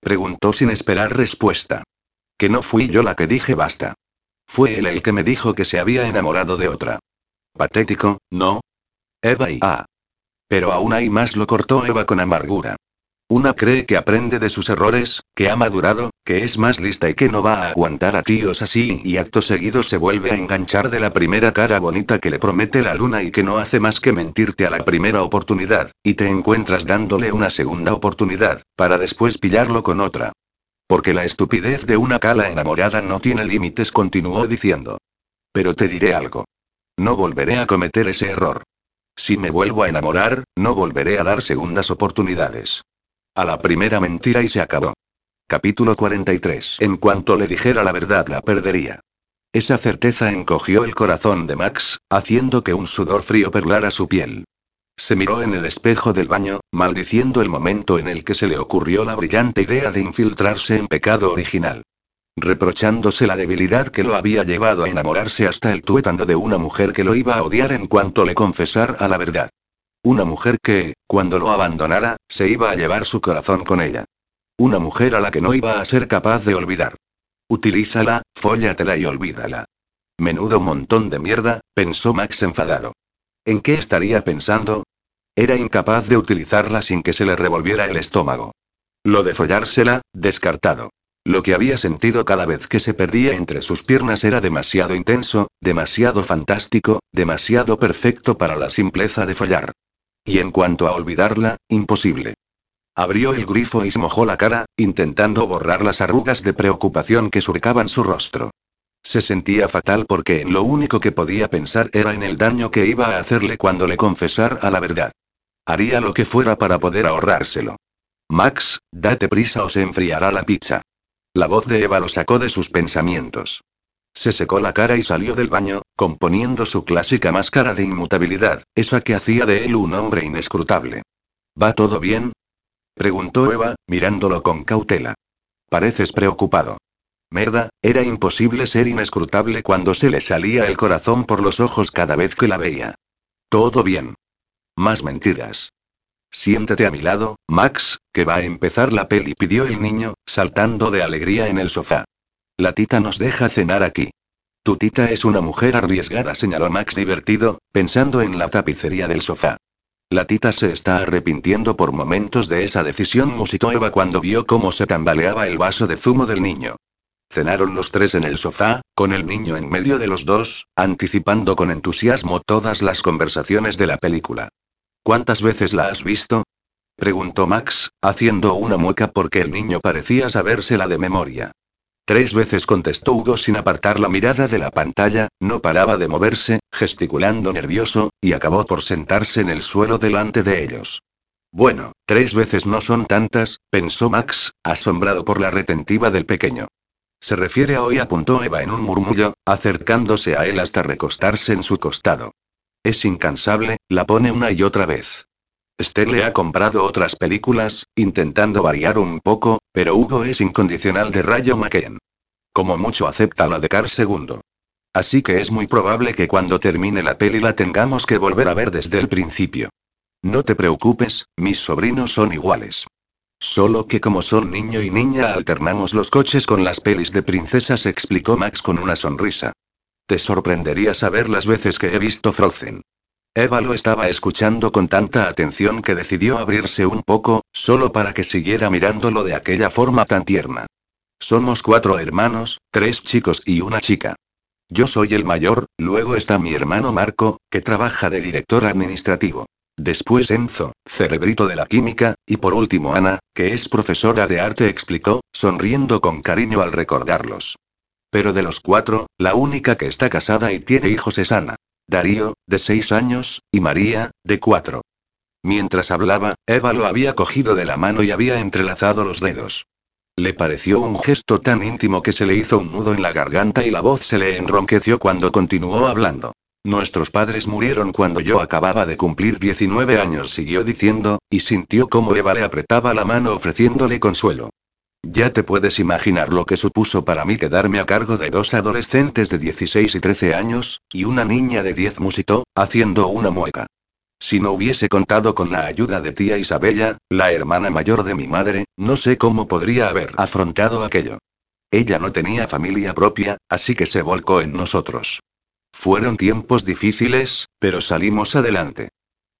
Preguntó sin esperar respuesta. Que no fui yo la que dije basta. Fue él el que me dijo que se había enamorado de otra. Patético, ¿no? Eva y ah. Pero aún hay más, lo cortó Eva con amargura. Una cree que aprende de sus errores, que ha madurado, que es más lista y que no va a aguantar a tíos así y acto seguido se vuelve a enganchar de la primera cara bonita que le promete la luna y que no hace más que mentirte a la primera oportunidad, y te encuentras dándole una segunda oportunidad, para después pillarlo con otra. Porque la estupidez de una cala enamorada no tiene límites, continuó diciendo. Pero te diré algo. No volveré a cometer ese error. Si me vuelvo a enamorar, no volveré a dar segundas oportunidades. A la primera mentira y se acabó. Capítulo 43. En cuanto le dijera la verdad la perdería. Esa certeza encogió el corazón de Max, haciendo que un sudor frío perlara su piel. Se miró en el espejo del baño, maldiciendo el momento en el que se le ocurrió la brillante idea de infiltrarse en pecado original. Reprochándose la debilidad que lo había llevado a enamorarse hasta el tuétano de una mujer que lo iba a odiar en cuanto le confesara la verdad. Una mujer que, cuando lo abandonara, se iba a llevar su corazón con ella. Una mujer a la que no iba a ser capaz de olvidar. Utilízala, fóllatela y olvídala. Menudo montón de mierda, pensó Max enfadado. ¿En qué estaría pensando? Era incapaz de utilizarla sin que se le revolviera el estómago. Lo de follársela, descartado. Lo que había sentido cada vez que se perdía entre sus piernas era demasiado intenso, demasiado fantástico, demasiado perfecto para la simpleza de follar. Y en cuanto a olvidarla, imposible. Abrió el grifo y se mojó la cara, intentando borrar las arrugas de preocupación que surcaban su rostro. Se sentía fatal porque lo único que podía pensar era en el daño que iba a hacerle cuando le confesara la verdad. Haría lo que fuera para poder ahorrárselo. Max, date prisa o se enfriará la pizza. La voz de Eva lo sacó de sus pensamientos. Se secó la cara y salió del baño, componiendo su clásica máscara de inmutabilidad, esa que hacía de él un hombre inescrutable. ¿Va todo bien? preguntó Eva, mirándolo con cautela. Pareces preocupado. Merda, era imposible ser inescrutable cuando se le salía el corazón por los ojos cada vez que la veía. Todo bien. Más mentiras. Siéntate a mi lado, Max, que va a empezar la peli, pidió el niño, saltando de alegría en el sofá. La tita nos deja cenar aquí. Tu tita es una mujer arriesgada, señaló Max divertido, pensando en la tapicería del sofá. La tita se está arrepintiendo por momentos de esa decisión, musitó Eva cuando vio cómo se tambaleaba el vaso de zumo del niño. Cenaron los tres en el sofá, con el niño en medio de los dos, anticipando con entusiasmo todas las conversaciones de la película. ¿Cuántas veces la has visto? preguntó Max, haciendo una mueca porque el niño parecía sabérsela de memoria. Tres veces contestó Hugo sin apartar la mirada de la pantalla, no paraba de moverse, gesticulando nervioso, y acabó por sentarse en el suelo delante de ellos. Bueno, tres veces no son tantas, pensó Max, asombrado por la retentiva del pequeño. Se refiere a hoy, apuntó Eva en un murmullo, acercándose a él hasta recostarse en su costado. Es incansable, la pone una y otra vez. Esther le ha comprado otras películas, intentando variar un poco, pero Hugo es incondicional de Rayo McKen. Como mucho acepta la de Car segundo. Así que es muy probable que cuando termine la peli la tengamos que volver a ver desde el principio. No te preocupes, mis sobrinos son iguales. Solo que como son niño y niña alternamos los coches con las pelis de princesas, explicó Max con una sonrisa. Te sorprendería saber las veces que he visto Frozen. Eva lo estaba escuchando con tanta atención que decidió abrirse un poco, solo para que siguiera mirándolo de aquella forma tan tierna. Somos cuatro hermanos, tres chicos y una chica. Yo soy el mayor, luego está mi hermano Marco, que trabaja de director administrativo. Después Enzo, cerebrito de la química, y por último Ana, que es profesora de arte, explicó, sonriendo con cariño al recordarlos. Pero de los cuatro, la única que está casada y tiene hijos es Ana. Darío, de seis años, y María, de cuatro. Mientras hablaba, Eva lo había cogido de la mano y había entrelazado los dedos. Le pareció un gesto tan íntimo que se le hizo un nudo en la garganta y la voz se le enronqueció cuando continuó hablando. Nuestros padres murieron cuando yo acababa de cumplir 19 años, siguió diciendo, y sintió cómo Eva le apretaba la mano ofreciéndole consuelo. Ya te puedes imaginar lo que supuso para mí quedarme a cargo de dos adolescentes de 16 y 13 años, y una niña de 10 musitó, haciendo una mueca. Si no hubiese contado con la ayuda de tía Isabella, la hermana mayor de mi madre, no sé cómo podría haber afrontado aquello. Ella no tenía familia propia, así que se volcó en nosotros. Fueron tiempos difíciles, pero salimos adelante.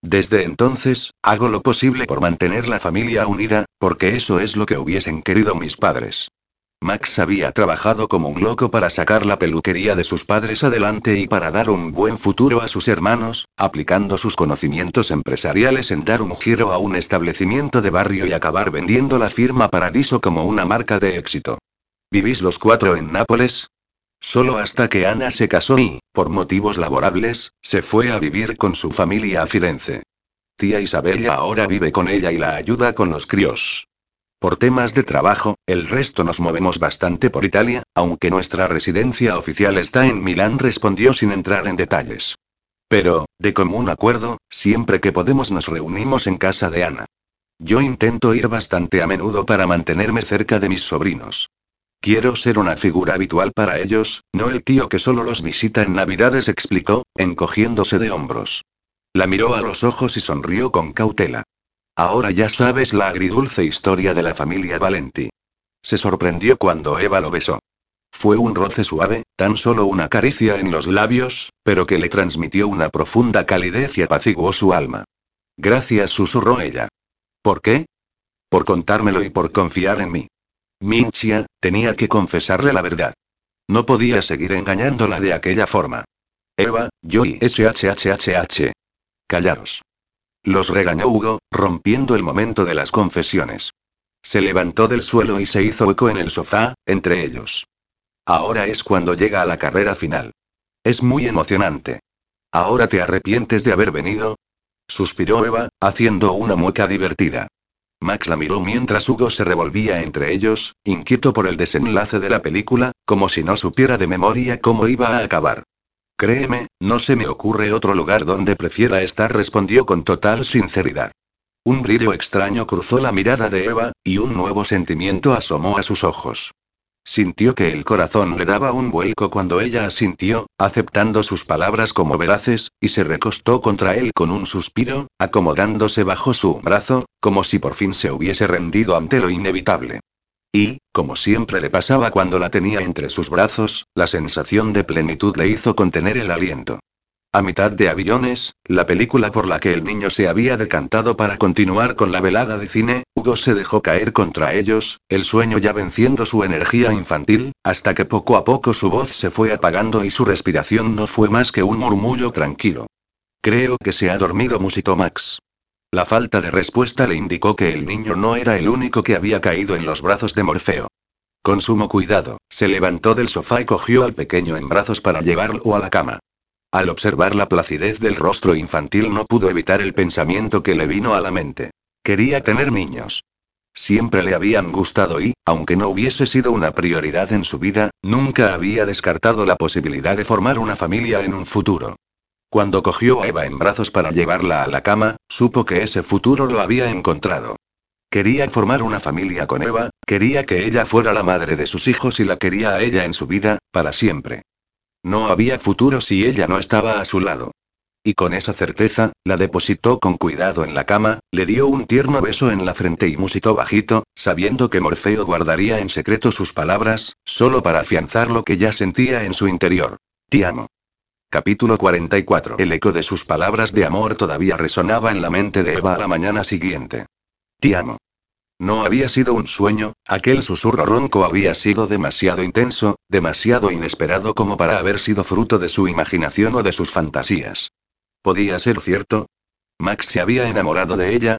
Desde entonces, hago lo posible por mantener la familia unida, porque eso es lo que hubiesen querido mis padres. Max había trabajado como un loco para sacar la peluquería de sus padres adelante y para dar un buen futuro a sus hermanos, aplicando sus conocimientos empresariales en dar un giro a un establecimiento de barrio y acabar vendiendo la firma Paradiso como una marca de éxito. ¿Vivís los cuatro en Nápoles? Solo hasta que Ana se casó y, por motivos laborables, se fue a vivir con su familia a Firenze. Tía Isabella ahora vive con ella y la ayuda con los críos. Por temas de trabajo, el resto nos movemos bastante por Italia, aunque nuestra residencia oficial está en Milán, respondió sin entrar en detalles. Pero, de común acuerdo, siempre que podemos nos reunimos en casa de Ana. Yo intento ir bastante a menudo para mantenerme cerca de mis sobrinos. Quiero ser una figura habitual para ellos, no el tío que solo los visita en Navidades, explicó, encogiéndose de hombros. La miró a los ojos y sonrió con cautela. Ahora ya sabes la agridulce historia de la familia Valenti. Se sorprendió cuando Eva lo besó. Fue un roce suave, tan solo una caricia en los labios, pero que le transmitió una profunda calidez y apaciguó su alma. Gracias, susurró ella. ¿Por qué? Por contármelo y por confiar en mí. Minchia, tenía que confesarle la verdad. No podía seguir engañándola de aquella forma. Eva, yo y SHHHH. Callaros. Los regañó Hugo, rompiendo el momento de las confesiones. Se levantó del suelo y se hizo eco en el sofá, entre ellos. Ahora es cuando llega a la carrera final. Es muy emocionante. ¿Ahora te arrepientes de haber venido? Suspiró Eva, haciendo una mueca divertida. Max la miró mientras Hugo se revolvía entre ellos, inquieto por el desenlace de la película, como si no supiera de memoria cómo iba a acabar. Créeme, no se me ocurre otro lugar donde prefiera estar, respondió con total sinceridad. Un brillo extraño cruzó la mirada de Eva, y un nuevo sentimiento asomó a sus ojos. Sintió que el corazón le daba un vuelco cuando ella asintió, aceptando sus palabras como veraces, y se recostó contra él con un suspiro, acomodándose bajo su brazo, como si por fin se hubiese rendido ante lo inevitable. Y, como siempre le pasaba cuando la tenía entre sus brazos, la sensación de plenitud le hizo contener el aliento. A mitad de Avillones, la película por la que el niño se había decantado para continuar con la velada de cine, Hugo se dejó caer contra ellos, el sueño ya venciendo su energía infantil, hasta que poco a poco su voz se fue apagando y su respiración no fue más que un murmullo tranquilo. Creo que se ha dormido, musitó Max. La falta de respuesta le indicó que el niño no era el único que había caído en los brazos de Morfeo. Con sumo cuidado, se levantó del sofá y cogió al pequeño en brazos para llevarlo a la cama. Al observar la placidez del rostro infantil no pudo evitar el pensamiento que le vino a la mente. Quería tener niños. Siempre le habían gustado y, aunque no hubiese sido una prioridad en su vida, nunca había descartado la posibilidad de formar una familia en un futuro. Cuando cogió a Eva en brazos para llevarla a la cama, supo que ese futuro lo había encontrado. Quería formar una familia con Eva, quería que ella fuera la madre de sus hijos y la quería a ella en su vida, para siempre. No había futuro si ella no estaba a su lado. Y con esa certeza, la depositó con cuidado en la cama, le dio un tierno beso en la frente y musitó bajito, sabiendo que Morfeo guardaría en secreto sus palabras, solo para afianzar lo que ya sentía en su interior. Te amo. Capítulo 44. El eco de sus palabras de amor todavía resonaba en la mente de Eva a la mañana siguiente. Te amo. No había sido un sueño, aquel susurro ronco había sido demasiado intenso, demasiado inesperado como para haber sido fruto de su imaginación o de sus fantasías. ¿Podía ser cierto? ¿Max se había enamorado de ella?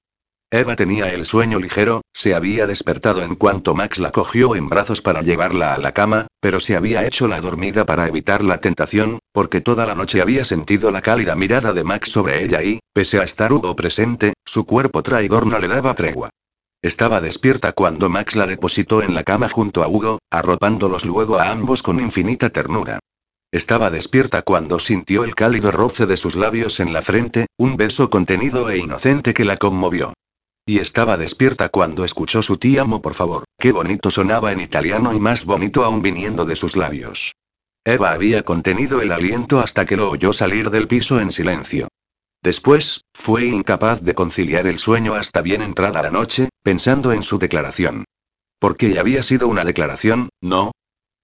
Eva tenía el sueño ligero, se había despertado en cuanto Max la cogió en brazos para llevarla a la cama, pero se había hecho la dormida para evitar la tentación, porque toda la noche había sentido la cálida mirada de Max sobre ella y, pese a estar Hugo presente, su cuerpo traidor no le daba tregua. Estaba despierta cuando Max la depositó en la cama junto a Hugo, arropándolos luego a ambos con infinita ternura. Estaba despierta cuando sintió el cálido roce de sus labios en la frente, un beso contenido e inocente que la conmovió. Y estaba despierta cuando escuchó su ti amo por favor, qué bonito sonaba en italiano y más bonito aún viniendo de sus labios. Eva había contenido el aliento hasta que lo oyó salir del piso en silencio. Después, fue incapaz de conciliar el sueño hasta bien entrada la noche, pensando en su declaración. Porque había sido una declaración, ¿no?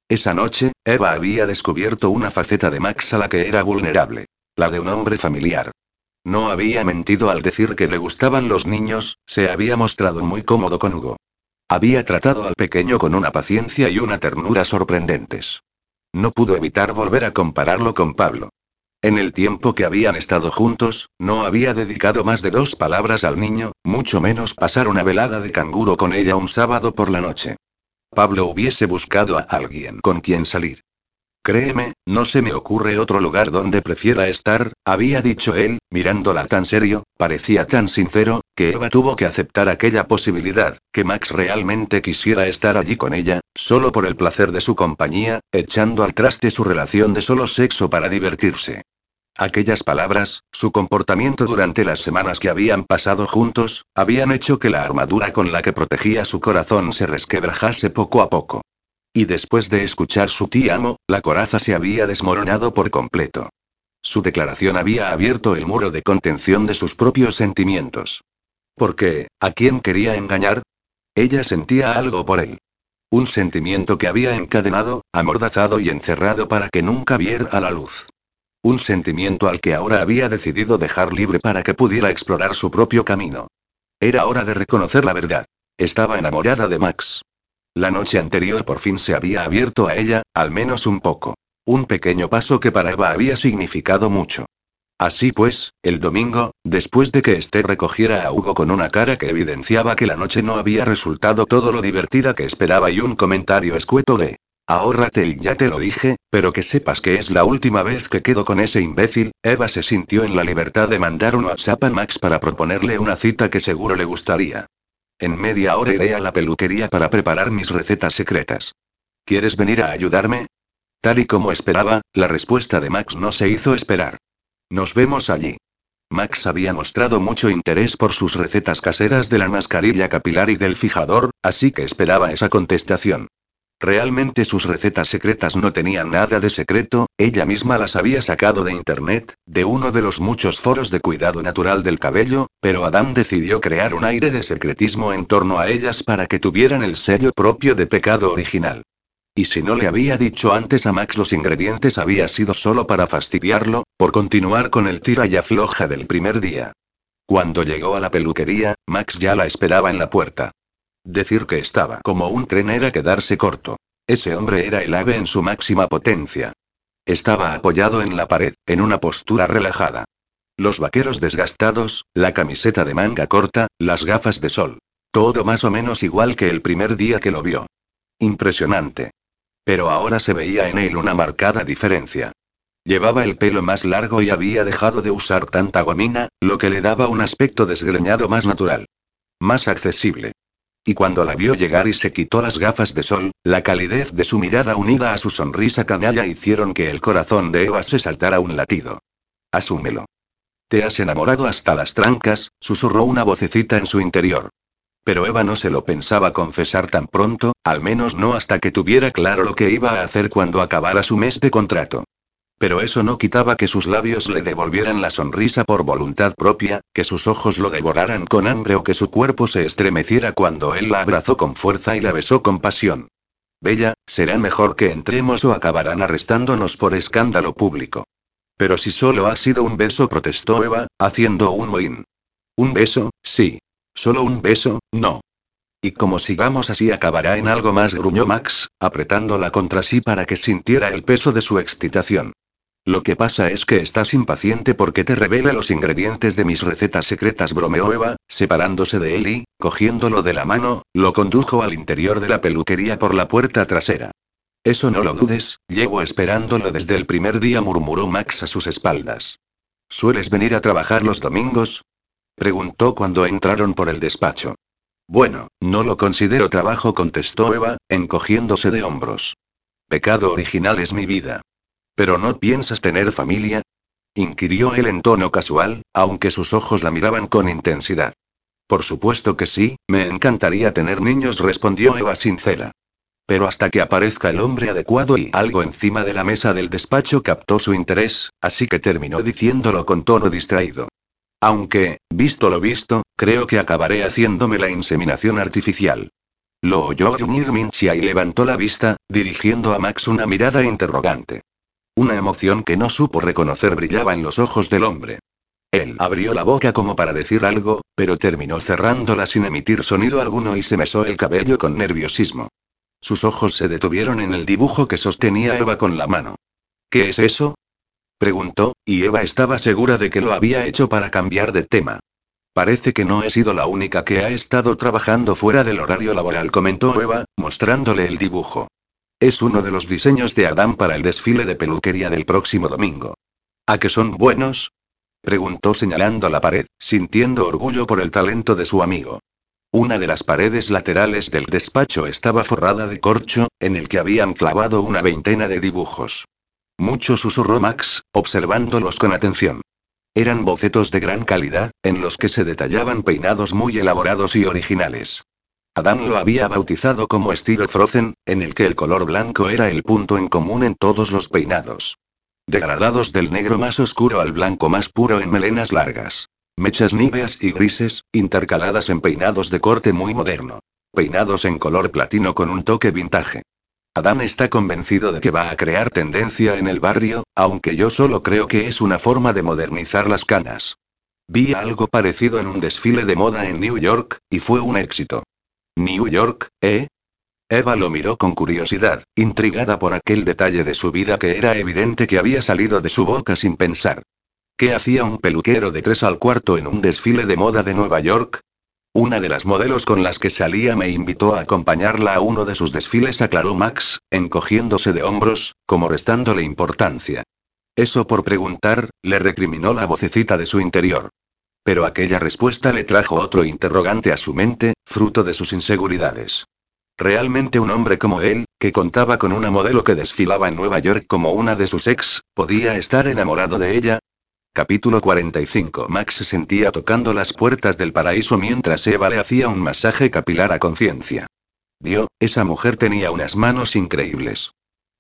Esa noche, Eva había descubierto una faceta de Max a la que era vulnerable. La de un hombre familiar. No había mentido al decir que le gustaban los niños, se había mostrado muy cómodo con Hugo. Había tratado al pequeño con una paciencia y una ternura sorprendentes. No pudo evitar volver a compararlo con Pablo. En el tiempo que habían estado juntos, no había dedicado más de dos palabras al niño, mucho menos pasar una velada de canguro con ella un sábado por la noche. Pablo hubiese buscado a alguien con quien salir. Créeme, no se me ocurre otro lugar donde prefiera estar, había dicho él, mirándola tan serio, parecía tan sincero, que Eva tuvo que aceptar aquella posibilidad, que Max realmente quisiera estar allí con ella, solo por el placer de su compañía, echando al traste su relación de solo sexo para divertirse. Aquellas palabras, su comportamiento durante las semanas que habían pasado juntos, habían hecho que la armadura con la que protegía su corazón se resquebrajase poco a poco. Y después de escuchar su tía amo, la coraza se había desmoronado por completo. Su declaración había abierto el muro de contención de sus propios sentimientos. Porque, ¿a quién quería engañar? Ella sentía algo por él. Un sentimiento que había encadenado, amordazado y encerrado para que nunca viera a la luz. Un sentimiento al que ahora había decidido dejar libre para que pudiera explorar su propio camino. Era hora de reconocer la verdad. Estaba enamorada de Max. La noche anterior por fin se había abierto a ella, al menos un poco. Un pequeño paso que para Eva había significado mucho. Así pues, el domingo, después de que Esther recogiera a Hugo con una cara que evidenciaba que la noche no había resultado todo lo divertida que esperaba y un comentario escueto de Ahórrate y ya te lo dije, pero que sepas que es la última vez que quedo con ese imbécil, Eva se sintió en la libertad de mandar un WhatsApp a Max para proponerle una cita que seguro le gustaría. En media hora iré a la peluquería para preparar mis recetas secretas. ¿Quieres venir a ayudarme? Tal y como esperaba, la respuesta de Max no se hizo esperar. Nos vemos allí. Max había mostrado mucho interés por sus recetas caseras de la mascarilla capilar y del fijador, así que esperaba esa contestación. Realmente sus recetas secretas no tenían nada de secreto, ella misma las había sacado de internet, de uno de los muchos foros de cuidado natural del cabello, pero Adam decidió crear un aire de secretismo en torno a ellas para que tuvieran el sello propio de pecado original. Y si no le había dicho antes a Max los ingredientes había sido solo para fastidiarlo, por continuar con el tira y afloja del primer día. Cuando llegó a la peluquería, Max ya la esperaba en la puerta. Decir que estaba como un tren era quedarse corto. Ese hombre era el ave en su máxima potencia. Estaba apoyado en la pared, en una postura relajada. Los vaqueros desgastados, la camiseta de manga corta, las gafas de sol. Todo más o menos igual que el primer día que lo vio. Impresionante. Pero ahora se veía en él una marcada diferencia. Llevaba el pelo más largo y había dejado de usar tanta gomina, lo que le daba un aspecto desgreñado más natural. Más accesible. Y cuando la vio llegar y se quitó las gafas de sol, la calidez de su mirada unida a su sonrisa canalla hicieron que el corazón de Eva se saltara un latido. Asúmelo. Te has enamorado hasta las trancas, susurró una vocecita en su interior. Pero Eva no se lo pensaba confesar tan pronto, al menos no hasta que tuviera claro lo que iba a hacer cuando acabara su mes de contrato. Pero eso no quitaba que sus labios le devolvieran la sonrisa por voluntad propia, que sus ojos lo devoraran con hambre o que su cuerpo se estremeciera cuando él la abrazó con fuerza y la besó con pasión. Bella, será mejor que entremos o acabarán arrestándonos por escándalo público. Pero si solo ha sido un beso, protestó Eva, haciendo un mohín. Un beso, sí. Solo un beso, no. Y como sigamos así acabará en algo más, gruñó Max, apretándola contra sí para que sintiera el peso de su excitación. Lo que pasa es que estás impaciente porque te revela los ingredientes de mis recetas secretas, bromeó Eva, separándose de él y, cogiéndolo de la mano, lo condujo al interior de la peluquería por la puerta trasera. Eso no lo dudes, llevo esperándolo desde el primer día, murmuró Max a sus espaldas. ¿Sueles venir a trabajar los domingos? Preguntó cuando entraron por el despacho. Bueno, no lo considero trabajo, contestó Eva, encogiéndose de hombros. Pecado original es mi vida. ¿Pero no piensas tener familia? inquirió él en tono casual, aunque sus ojos la miraban con intensidad. Por supuesto que sí, me encantaría tener niños, respondió Eva sincera. Pero hasta que aparezca el hombre adecuado y algo encima de la mesa del despacho captó su interés, así que terminó diciéndolo con tono distraído. Aunque, visto lo visto, creo que acabaré haciéndome la inseminación artificial. Lo oyó gruñir Minchia y levantó la vista, dirigiendo a Max una mirada interrogante. Una emoción que no supo reconocer brillaba en los ojos del hombre. Él abrió la boca como para decir algo, pero terminó cerrándola sin emitir sonido alguno y se mesó el cabello con nerviosismo. Sus ojos se detuvieron en el dibujo que sostenía Eva con la mano. ¿Qué es eso? Preguntó, y Eva estaba segura de que lo había hecho para cambiar de tema. Parece que no he sido la única que ha estado trabajando fuera del horario laboral, comentó Eva, mostrándole el dibujo. Es uno de los diseños de Adam para el desfile de peluquería del próximo domingo. ¿A qué son buenos? preguntó señalando la pared, sintiendo orgullo por el talento de su amigo. Una de las paredes laterales del despacho estaba forrada de corcho, en el que habían clavado una veintena de dibujos. Mucho susurró Max, observándolos con atención. Eran bocetos de gran calidad, en los que se detallaban peinados muy elaborados y originales. Adam lo había bautizado como estilo Frozen, en el que el color blanco era el punto en común en todos los peinados. Degradados del negro más oscuro al blanco más puro en melenas largas. Mechas níveas y grises, intercaladas en peinados de corte muy moderno. Peinados en color platino con un toque vintage. Adam está convencido de que va a crear tendencia en el barrio, aunque yo solo creo que es una forma de modernizar las canas. Vi algo parecido en un desfile de moda en New York, y fue un éxito. New York, ¿eh? Eva lo miró con curiosidad, intrigada por aquel detalle de su vida que era evidente que había salido de su boca sin pensar. ¿Qué hacía un peluquero de tres al cuarto en un desfile de moda de Nueva York? Una de las modelos con las que salía me invitó a acompañarla a uno de sus desfiles, aclaró Max, encogiéndose de hombros, como restándole importancia. Eso por preguntar, le recriminó la vocecita de su interior. Pero aquella respuesta le trajo otro interrogante a su mente, fruto de sus inseguridades. Realmente un hombre como él, que contaba con una modelo que desfilaba en Nueva York como una de sus ex, podía estar enamorado de ella, Capítulo 45 Max se sentía tocando las puertas del paraíso mientras Eva le hacía un masaje capilar a conciencia. Dio, esa mujer tenía unas manos increíbles.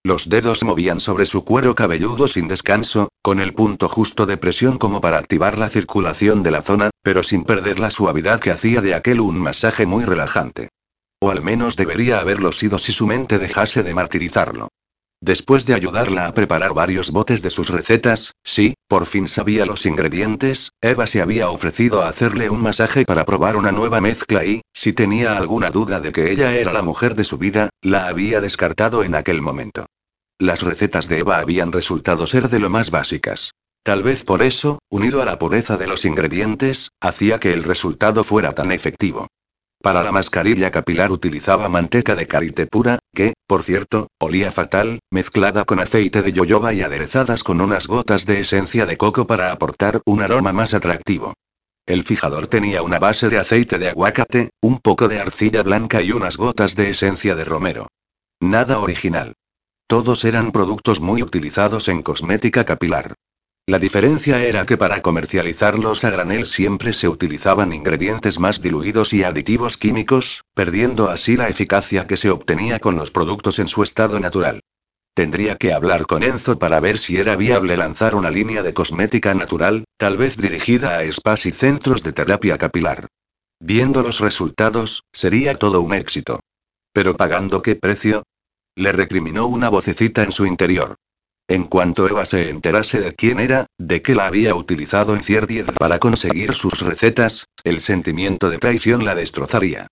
Los dedos movían sobre su cuero cabelludo sin descanso, con el punto justo de presión como para activar la circulación de la zona, pero sin perder la suavidad que hacía de aquel un masaje muy relajante. O al menos debería haberlo sido si su mente dejase de martirizarlo. Después de ayudarla a preparar varios botes de sus recetas, sí, por fin sabía los ingredientes, Eva se había ofrecido a hacerle un masaje para probar una nueva mezcla y, si tenía alguna duda de que ella era la mujer de su vida, la había descartado en aquel momento. Las recetas de Eva habían resultado ser de lo más básicas. Tal vez por eso, unido a la pureza de los ingredientes, hacía que el resultado fuera tan efectivo. Para la mascarilla capilar utilizaba manteca de karité pura, que, por cierto, olía fatal, mezclada con aceite de yoyoba y aderezadas con unas gotas de esencia de coco para aportar un aroma más atractivo. El fijador tenía una base de aceite de aguacate, un poco de arcilla blanca y unas gotas de esencia de romero. Nada original. Todos eran productos muy utilizados en cosmética capilar. La diferencia era que para comercializarlos a granel siempre se utilizaban ingredientes más diluidos y aditivos químicos, perdiendo así la eficacia que se obtenía con los productos en su estado natural. Tendría que hablar con Enzo para ver si era viable lanzar una línea de cosmética natural, tal vez dirigida a spas y centros de terapia capilar. Viendo los resultados, sería todo un éxito. ¿Pero pagando qué precio? Le recriminó una vocecita en su interior. En cuanto Eva se enterase de quién era, de que la había utilizado en Cierdied para conseguir sus recetas, el sentimiento de traición la destrozaría.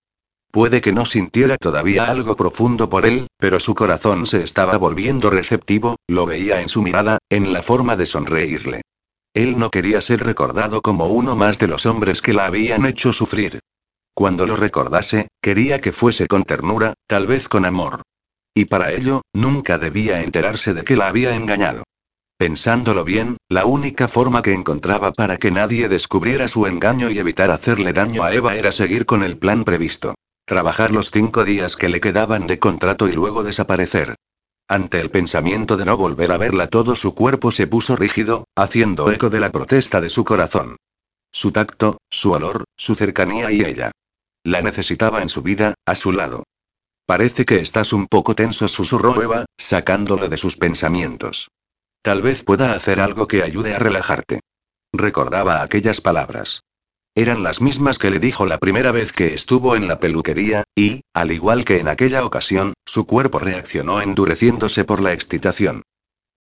Puede que no sintiera todavía algo profundo por él, pero su corazón se estaba volviendo receptivo, lo veía en su mirada, en la forma de sonreírle. Él no quería ser recordado como uno más de los hombres que la habían hecho sufrir. Cuando lo recordase, quería que fuese con ternura, tal vez con amor. Y para ello, nunca debía enterarse de que la había engañado. Pensándolo bien, la única forma que encontraba para que nadie descubriera su engaño y evitar hacerle daño a Eva era seguir con el plan previsto. Trabajar los cinco días que le quedaban de contrato y luego desaparecer. Ante el pensamiento de no volver a verla todo su cuerpo se puso rígido, haciendo eco de la protesta de su corazón. Su tacto, su olor, su cercanía y ella. La necesitaba en su vida, a su lado. Parece que estás un poco tenso, susurró Eva, sacándolo de sus pensamientos. Tal vez pueda hacer algo que ayude a relajarte. Recordaba aquellas palabras. Eran las mismas que le dijo la primera vez que estuvo en la peluquería, y, al igual que en aquella ocasión, su cuerpo reaccionó endureciéndose por la excitación.